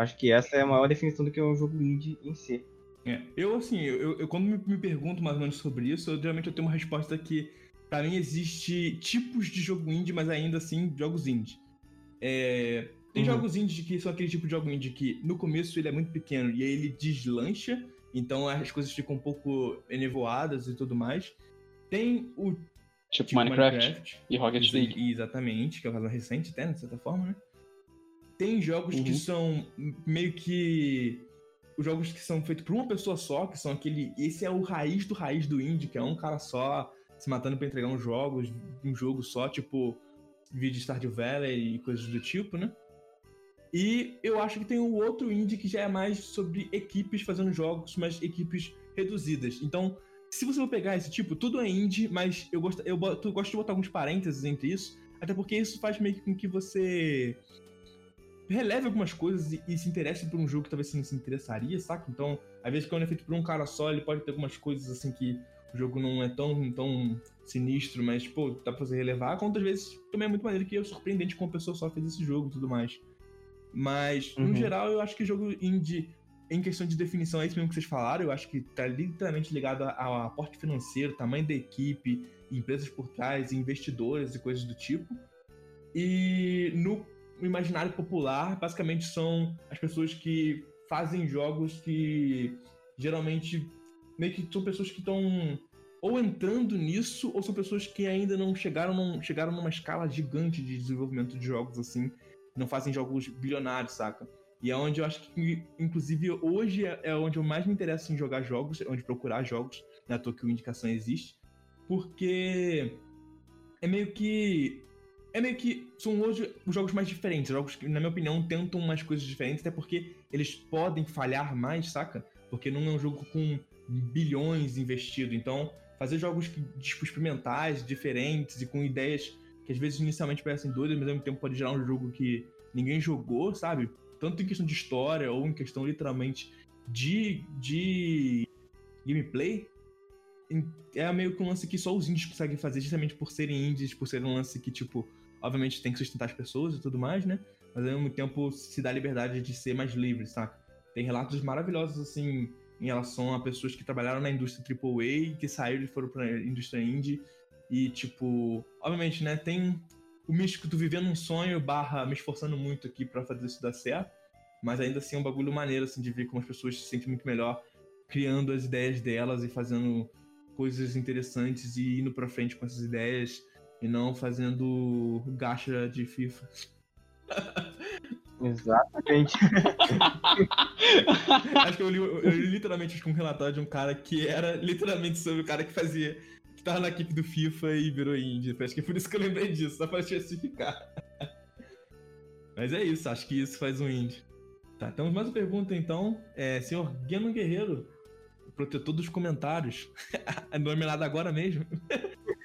Acho que essa é a maior definição do que é um jogo indie em si. É, eu, assim, eu, eu- quando me, me pergunto mais ou menos sobre isso, eu, geralmente eu tenho uma resposta que, pra mim, existe tipos de jogo indie, mas ainda assim, jogos indie. É, tem Uhum. jogos indie que são aquele tipo de jogo indie que, no começo, ele é muito pequeno e aí ele deslancha, então as coisas ficam um pouco enevoadas e tudo mais. Tem o tipo, tipo Minecraft, e Rocket League. Exatamente, que é o caso recente até, de certa forma, né? Tem jogos que Uhum. são meio que. Os jogos que são feitos por uma pessoa só, que são aquele. Esse é o raiz do raiz do indie, que é um cara só se matando pra entregar uns jogos, um jogo só, tipo vídeo Stardew Valley e coisas do tipo, né? E eu acho que tem o outro indie que já é mais sobre equipes fazendo jogos, mas equipes reduzidas. Então, se você for pegar esse tipo, tudo é indie, mas eu gosto, eu boto- eu gosto de botar alguns parênteses entre isso, até porque isso faz meio que com que você releve algumas coisas e, e se interesse por um jogo que talvez você não se interessaria, saca? Então, às vezes quando é feito por um cara só, ele pode ter algumas coisas assim que o jogo não é tão, tão sinistro, mas, pô, dá pra você relevar. Quanto às vezes também é muito maneiro que é surpreendente como a pessoa só fez esse jogo e tudo mais. Mas, no Uhum. geral, eu acho que jogo indie, em questão de definição, é isso mesmo que vocês falaram. Eu acho que tá literalmente ligado ao aporte financeiro, tamanho da equipe, empresas por trás, investidores e coisas do tipo. E no imaginário popular, basicamente são as pessoas que fazem jogos que geralmente meio que são pessoas que estão ou entrando nisso, ou são pessoas que ainda não chegaram, chegaram numa escala gigante de desenvolvimento de jogos assim, não fazem jogos bilionários, saca? E é onde eu acho que, inclusive, hoje é é onde eu mais me interesso em jogar jogos, é onde procurar jogos, na toa que o indicação existe, porque é meio que. É meio que. São hoje os jogos mais diferentes, jogos que, na minha opinião, tentam umas coisas diferentes, até porque eles podem falhar mais, saca? Porque não é um jogo com bilhões investido. Então, fazer jogos que, tipo, experimentais, diferentes e com ideias que às vezes inicialmente parecem doidas, mas ao mesmo tempo pode gerar um jogo que ninguém jogou, sabe? Tanto em questão de história ou em questão literalmente de, de gameplay. é meio que um lance que só os indies conseguem fazer, justamente por serem indies, por ser um lance que, tipo, obviamente tem que sustentar as pessoas e tudo mais, né? Mas ao mesmo tempo se dá a liberdade de ser mais livre, saca? Tem relatos maravilhosos, assim, em relação a pessoas que trabalharam na indústria AAA, que saíram e foram pra indústria indie. E, tipo, obviamente, né? Tem o místico do vivendo um sonho, barra me esforçando muito aqui para fazer isso dar certo. Mas ainda assim é um bagulho maneiro, assim, de ver como as pessoas se sentem muito melhor criando as ideias delas e fazendo coisas interessantes e indo pra frente com essas ideias e não fazendo gacha de FIFA. Exatamente. (laughs) acho que eu li, eu li literalmente um relatório de um cara que era literalmente sobre o cara que fazia. que tava na equipe do FIFA e virou indie. Acho que é por isso que eu lembrei disso, só pra justificar. (laughs) Mas é isso, acho que isso faz um indie. Tá, temos mais uma pergunta então. É, senhor Gueno Guerreiro, protetor dos comentários, (laughs) nominado agora mesmo,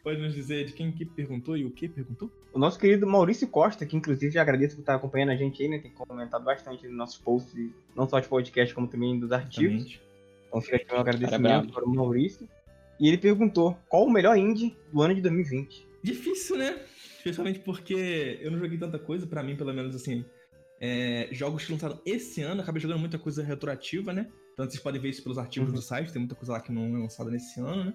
pode nos dizer de quem que perguntou e o que perguntou? O nosso querido Maurício Costa, que inclusive já agradeço por estar acompanhando a gente aí, né? Tem comentado bastante nos nossos posts, não só de podcast, como também dos artigos. Exatamente. Então fica aqui um agradecimento para o Maurício. E ele perguntou qual o melhor indie do ano de 2020. Difícil, né? Especialmente porque eu não joguei tanta coisa, para mim, pelo menos assim. É, jogos que lançaram esse ano, acabei jogando muita coisa retroativa, né? Tanto vocês podem ver isso pelos artigos uhum. do site, tem muita coisa lá que não é lançada nesse ano, né?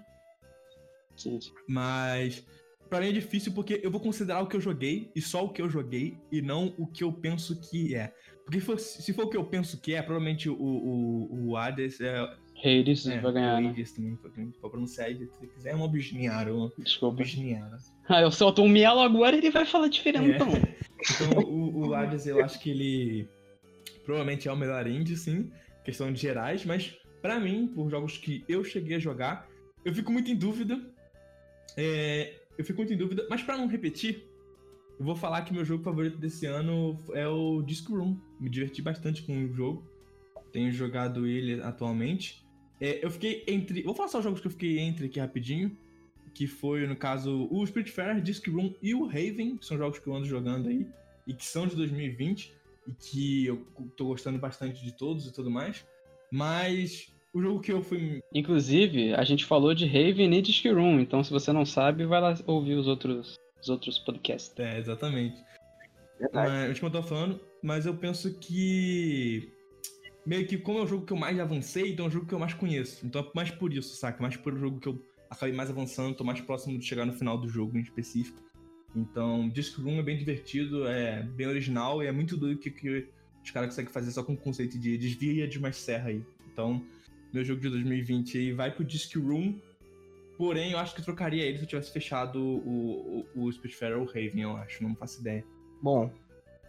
Sim. Mas para mim é difícil porque eu vou considerar o que eu joguei e só o que eu joguei e não o que eu penso que é. Porque se for o que eu penso que é, provavelmente o, o, o Hades é. Hades é, vai ganhar. Né? Hades também, pra pronunciar se quiser, é um Obisniaro. Desculpa. Obisniaro. Ah, eu solto um mielo agora ele vai falar diferente, é. então. (laughs) Então, o, o Hades, eu acho que ele provavelmente é o melhor indie, sim questão de gerais, mas para mim, por jogos que eu cheguei a jogar, eu fico muito em dúvida. É, eu fico muito em dúvida, mas para não repetir, eu vou falar que meu jogo favorito desse ano é o Disco Room. Me diverti bastante com o jogo. Tenho jogado ele atualmente. É, eu fiquei entre. Vou falar só os jogos que eu fiquei entre aqui rapidinho. Que foi, no caso, o Spiritfarer, Disc Room e o Raven, que são jogos que eu ando jogando aí. E que são de 2020 e que eu tô gostando bastante de todos e tudo mais. Mas o jogo que eu fui. Inclusive, a gente falou de Raven e Disc Room, então se você não sabe, vai lá ouvir os outros, os outros podcasts. É, exatamente. Mas, como eu tô falando, mas eu penso que. Meio que como é o jogo que eu mais avancei, então é o jogo que eu mais conheço. Então é mais por isso, saca? Mais por o jogo que eu acabei mais avançando, tô mais próximo de chegar no final do jogo em específico. Então, Disc Room é bem divertido, é bem original e é muito doido que, que os caras conseguem fazer só com o conceito de desvia de mais serra aí. Então, meu jogo de 2020 aí vai pro Disc Room, porém eu acho que trocaria ele se eu tivesse fechado o, o, o Spitfire ou o Raven, eu acho, não faço ideia. Bom,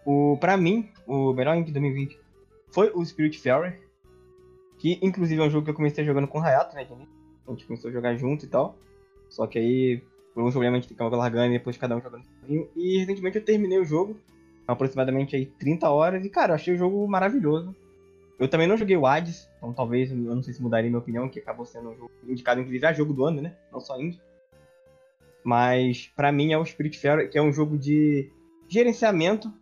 o, pra mim, o melhor indie de 2020 foi o Spirit Fairy, que inclusive é um jogo que eu comecei jogando com o Hayato, né, a gente começou a jogar junto e tal, só que aí por um problema a gente ficava largando e depois cada um jogando sozinho. E recentemente eu terminei o jogo, aproximadamente aí 30 horas, e cara, eu achei o jogo maravilhoso. Eu também não joguei o Hades, então talvez, eu não sei se mudaria minha opinião, que acabou sendo um jogo indicado, inclusive, a jogo do ano, né? Não só indie. Mas, para mim, é o Spirit Fair, que é um jogo de gerenciamento,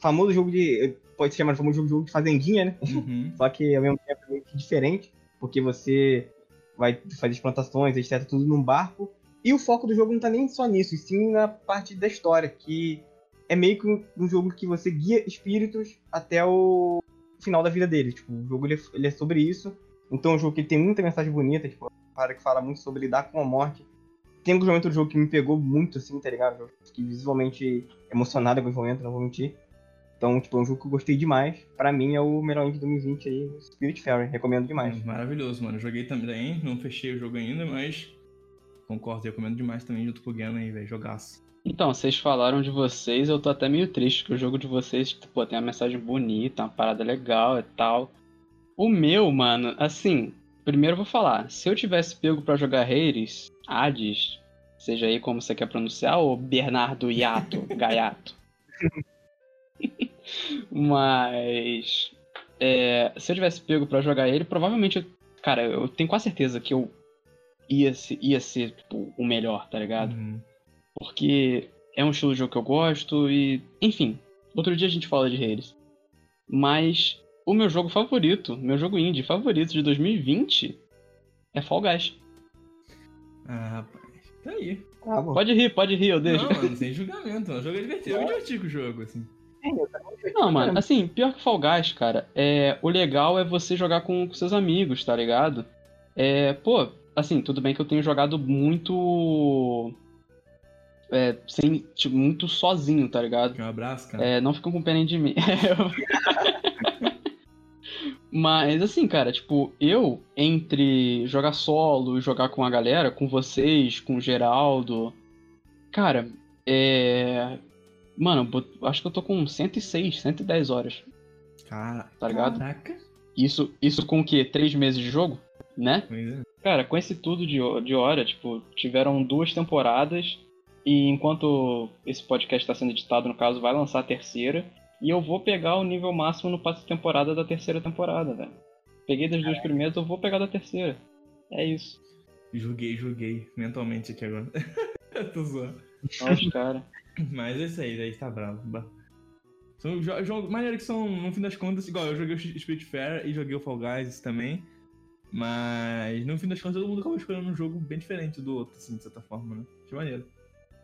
famoso jogo de. Pode ser chamado famoso jogo, jogo de fazendinha, né? Uhum. (laughs) Só que ao mesmo tempo é meio que diferente, porque você vai fazer as plantações, etc., tudo num barco, e o foco do jogo não tá nem só nisso, e sim na parte da história, que é meio que um, jogo que você guia espíritos até o final da vida deles. Tipo, o jogo ele é, ele é sobre isso. Então é um jogo que tem muita mensagem bonita, tipo, para que fala muito sobre lidar com a morte. Tem um momento do jogo que me pegou muito, assim, tá ligado? Fiquei visualmente emocionado com o momento, não vou mentir. Então, tipo, é um jogo que eu gostei demais. Pra mim é o melhor indie de 2020 aí, Spirit Fairy. Recomendo demais. Maravilhoso, mano. Joguei também, não fechei o jogo ainda, mas Concordo, recomendo demais também junto com o Gano aí, velho. Jogaço. Então, vocês falaram de vocês, eu tô até meio triste que o jogo de vocês, pô, tem uma mensagem bonita, uma parada legal e tal. O meu, mano, assim, primeiro eu vou falar, se eu tivesse pego para jogar Hades, Hades, seja aí como você quer pronunciar, ou Bernardo Iato, (laughs) Gaiato. Mas é, se eu tivesse pego para jogar ele, provavelmente, cara, eu tenho quase certeza que eu ia ser, ia ser tipo, o melhor, tá ligado? Uhum. Porque é um estilo de jogo que eu gosto e. Enfim, outro dia a gente fala de Hades. Mas o meu jogo favorito, meu jogo indie favorito de 2020 é Fall Guys. Ah, rapaz. Tá aí. Tá. Pode rir, pode rir, eu deixo. Não, mano, sem julgamento. O jogo é divertido. Eu me diverti com o jogo, assim. Não, mano, assim, pior que Fall Guys, cara, é, o legal é você jogar com, com seus amigos, tá ligado? É, pô, assim, tudo bem que eu tenho jogado muito. É, sem, tipo, muito sozinho, tá ligado? Um abraço, cara. É, não ficam com pena de mim. (laughs) Mas assim, cara, tipo, eu, entre jogar solo e jogar com a galera, com vocês, com o Geraldo, cara, é. Mano, acho que eu tô com 106, 110 horas, Cara, tá ligado? Caraca. Isso, isso com o quê? Três meses de jogo? Né? Pois é. Cara, com esse tudo de, de hora, tipo, tiveram duas temporadas e enquanto esse podcast está sendo editado, no caso, vai lançar a terceira e eu vou pegar o nível máximo no passe de temporada da terceira temporada, velho. Peguei das duas primeiras, eu vou pegar da terceira. É isso. Julguei, julguei mentalmente aqui agora. (laughs) Tô zoando. Nossa, cara. (laughs) Mas é isso aí, daí tá bravo. São jo- jogos maneiro que são, no fim das contas, igual eu joguei o Spirit Fair e joguei o Fall Guys também. Mas no fim das contas todo mundo acaba escolhendo um jogo bem diferente do outro, assim, de certa forma, né? Que maneiro.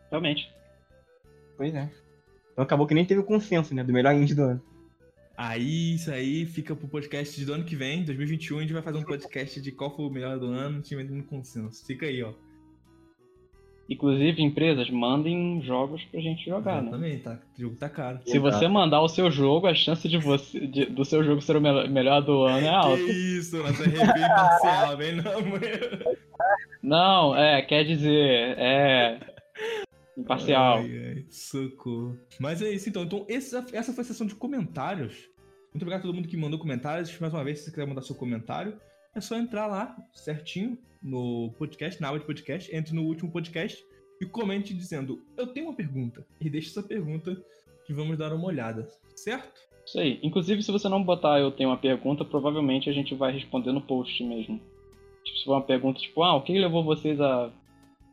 Realmente. Pois é. Então acabou que nem teve o consenso, né? Do melhor indie do ano. Aí, isso aí fica pro podcast do ano que vem, 2021, a gente vai fazer um podcast de qual foi o melhor do ano, vai no consenso. Fica aí, ó. Inclusive, empresas, mandem jogos pra gente jogar, né? Exatamente, tá, o jogo tá caro. Se você mandar o seu jogo, a chance de você, de- do seu jogo ser o mel- melhor do ano é alta. Que isso, nossa RP imparcial, vem não, mano. Não, é, quer dizer, é. Imparcial. Ai, ai, socorro. Mas é isso, então. Então, essa, essa foi a sessão de comentários. Muito obrigado a todo mundo que mandou comentários. Mais uma vez, se você quiser mandar seu comentário, é só entrar lá certinho no podcast, na aba de podcast, entre no último podcast e comente dizendo: Eu tenho uma pergunta. E deixe essa pergunta que vamos dar uma olhada, certo? Isso aí. Inclusive, se você não botar eu tenho uma pergunta, provavelmente a gente vai responder no post mesmo. Tipo, se for uma pergunta tipo, ah, o que levou vocês a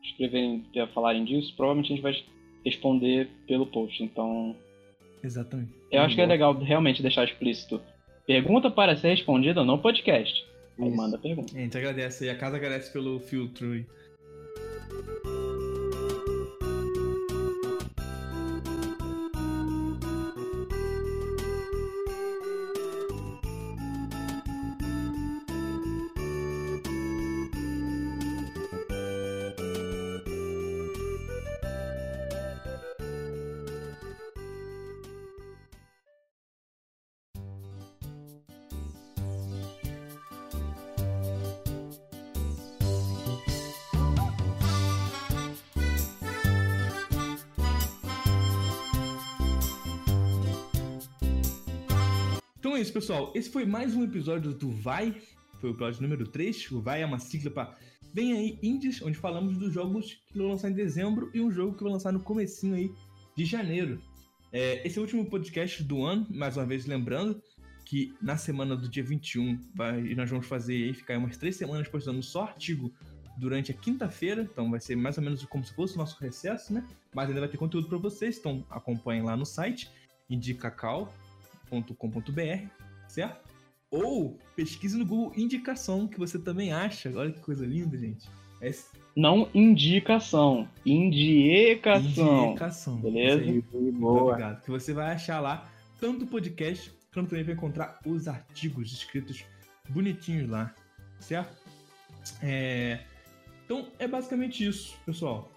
escreverem, falarem disso, provavelmente a gente vai responder pelo post. Então, Exatamente. eu acho que é legal realmente deixar explícito. Pergunta para ser respondida no podcast. Aí Isso. manda a pergunta. A gente agradece aí, a casa agradece pelo filtro pessoal. Esse foi mais um episódio do Vai. Foi o episódio número 3. O Vai é uma sigla para Vem aí Indies, onde falamos dos jogos que vão lançar em dezembro e um jogo que vai lançar no comecinho aí de janeiro. É, esse é o último podcast do ano, mais uma vez lembrando que na semana do dia 21 vai, nós vamos fazer aí, ficar umas três semanas postando só artigo durante a quinta-feira, então vai ser mais ou menos como se fosse o nosso recesso, né? Mas ainda vai ter conteúdo para vocês, então acompanhem lá no site indicacal.com.br, certo? Ou pesquise no Google indicação, que você também acha. Olha que coisa linda, gente. É Não indicação, indicação. indicação. Beleza? Aí. Boa. ligado? Que você vai achar lá tanto o podcast, quanto também vai encontrar os artigos escritos bonitinhos lá, certo? É, Então é basicamente isso, pessoal.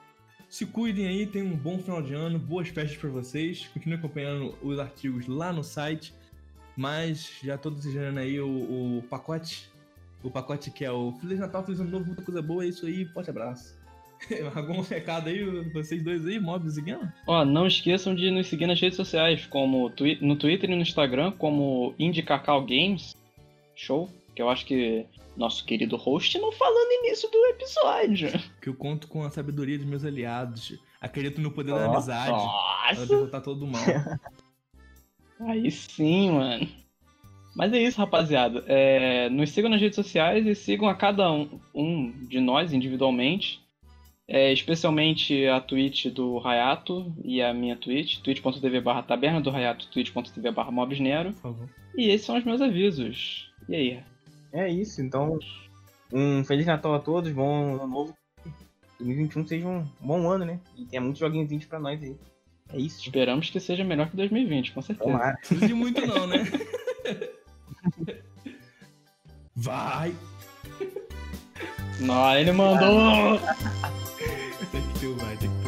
Se cuidem aí, tenham um bom final de ano, boas festas pra vocês. Continuem acompanhando os artigos lá no site. Mas já tô desejando aí o, o pacote. O pacote que é o Feliz Natal, Feliz Ano Novo, muita coisa boa. É isso aí, forte abraço. (laughs) Algum recado aí, vocês dois aí, Mobs e Guiana? Ó, não esqueçam de nos seguir nas redes sociais, como twi- no Twitter e no Instagram, como Indicacau Games. Show? Que eu acho que nosso querido host não falou no início do episódio. (laughs) Que eu conto com a sabedoria dos meus aliados. Acredito no poder da Nossa. amizade. Pra Nossa! derrotar todo o mal. (laughs) Aí sim, mano. Mas é isso, rapaziada. É, nos sigam nas redes sociais e sigam a cada um, um de nós individualmente. É, especialmente a Twitch do Hayato e a minha Twitch, twitch.tv barra taberna do Hayato, twitch.tv barra mobsnero. E esses são os meus avisos. E aí? É isso, então. Um Feliz Natal a todos, bom ano novo. 2021 seja um bom ano, né? E tenha muitos joguinhos pra nós aí. É isso. Esperamos que seja melhor que 2020, com certeza. Tomara. Não precisa de muito não, né? (laughs) Vai! Não, ele mandou! Tem que ter o vai, tem que ter o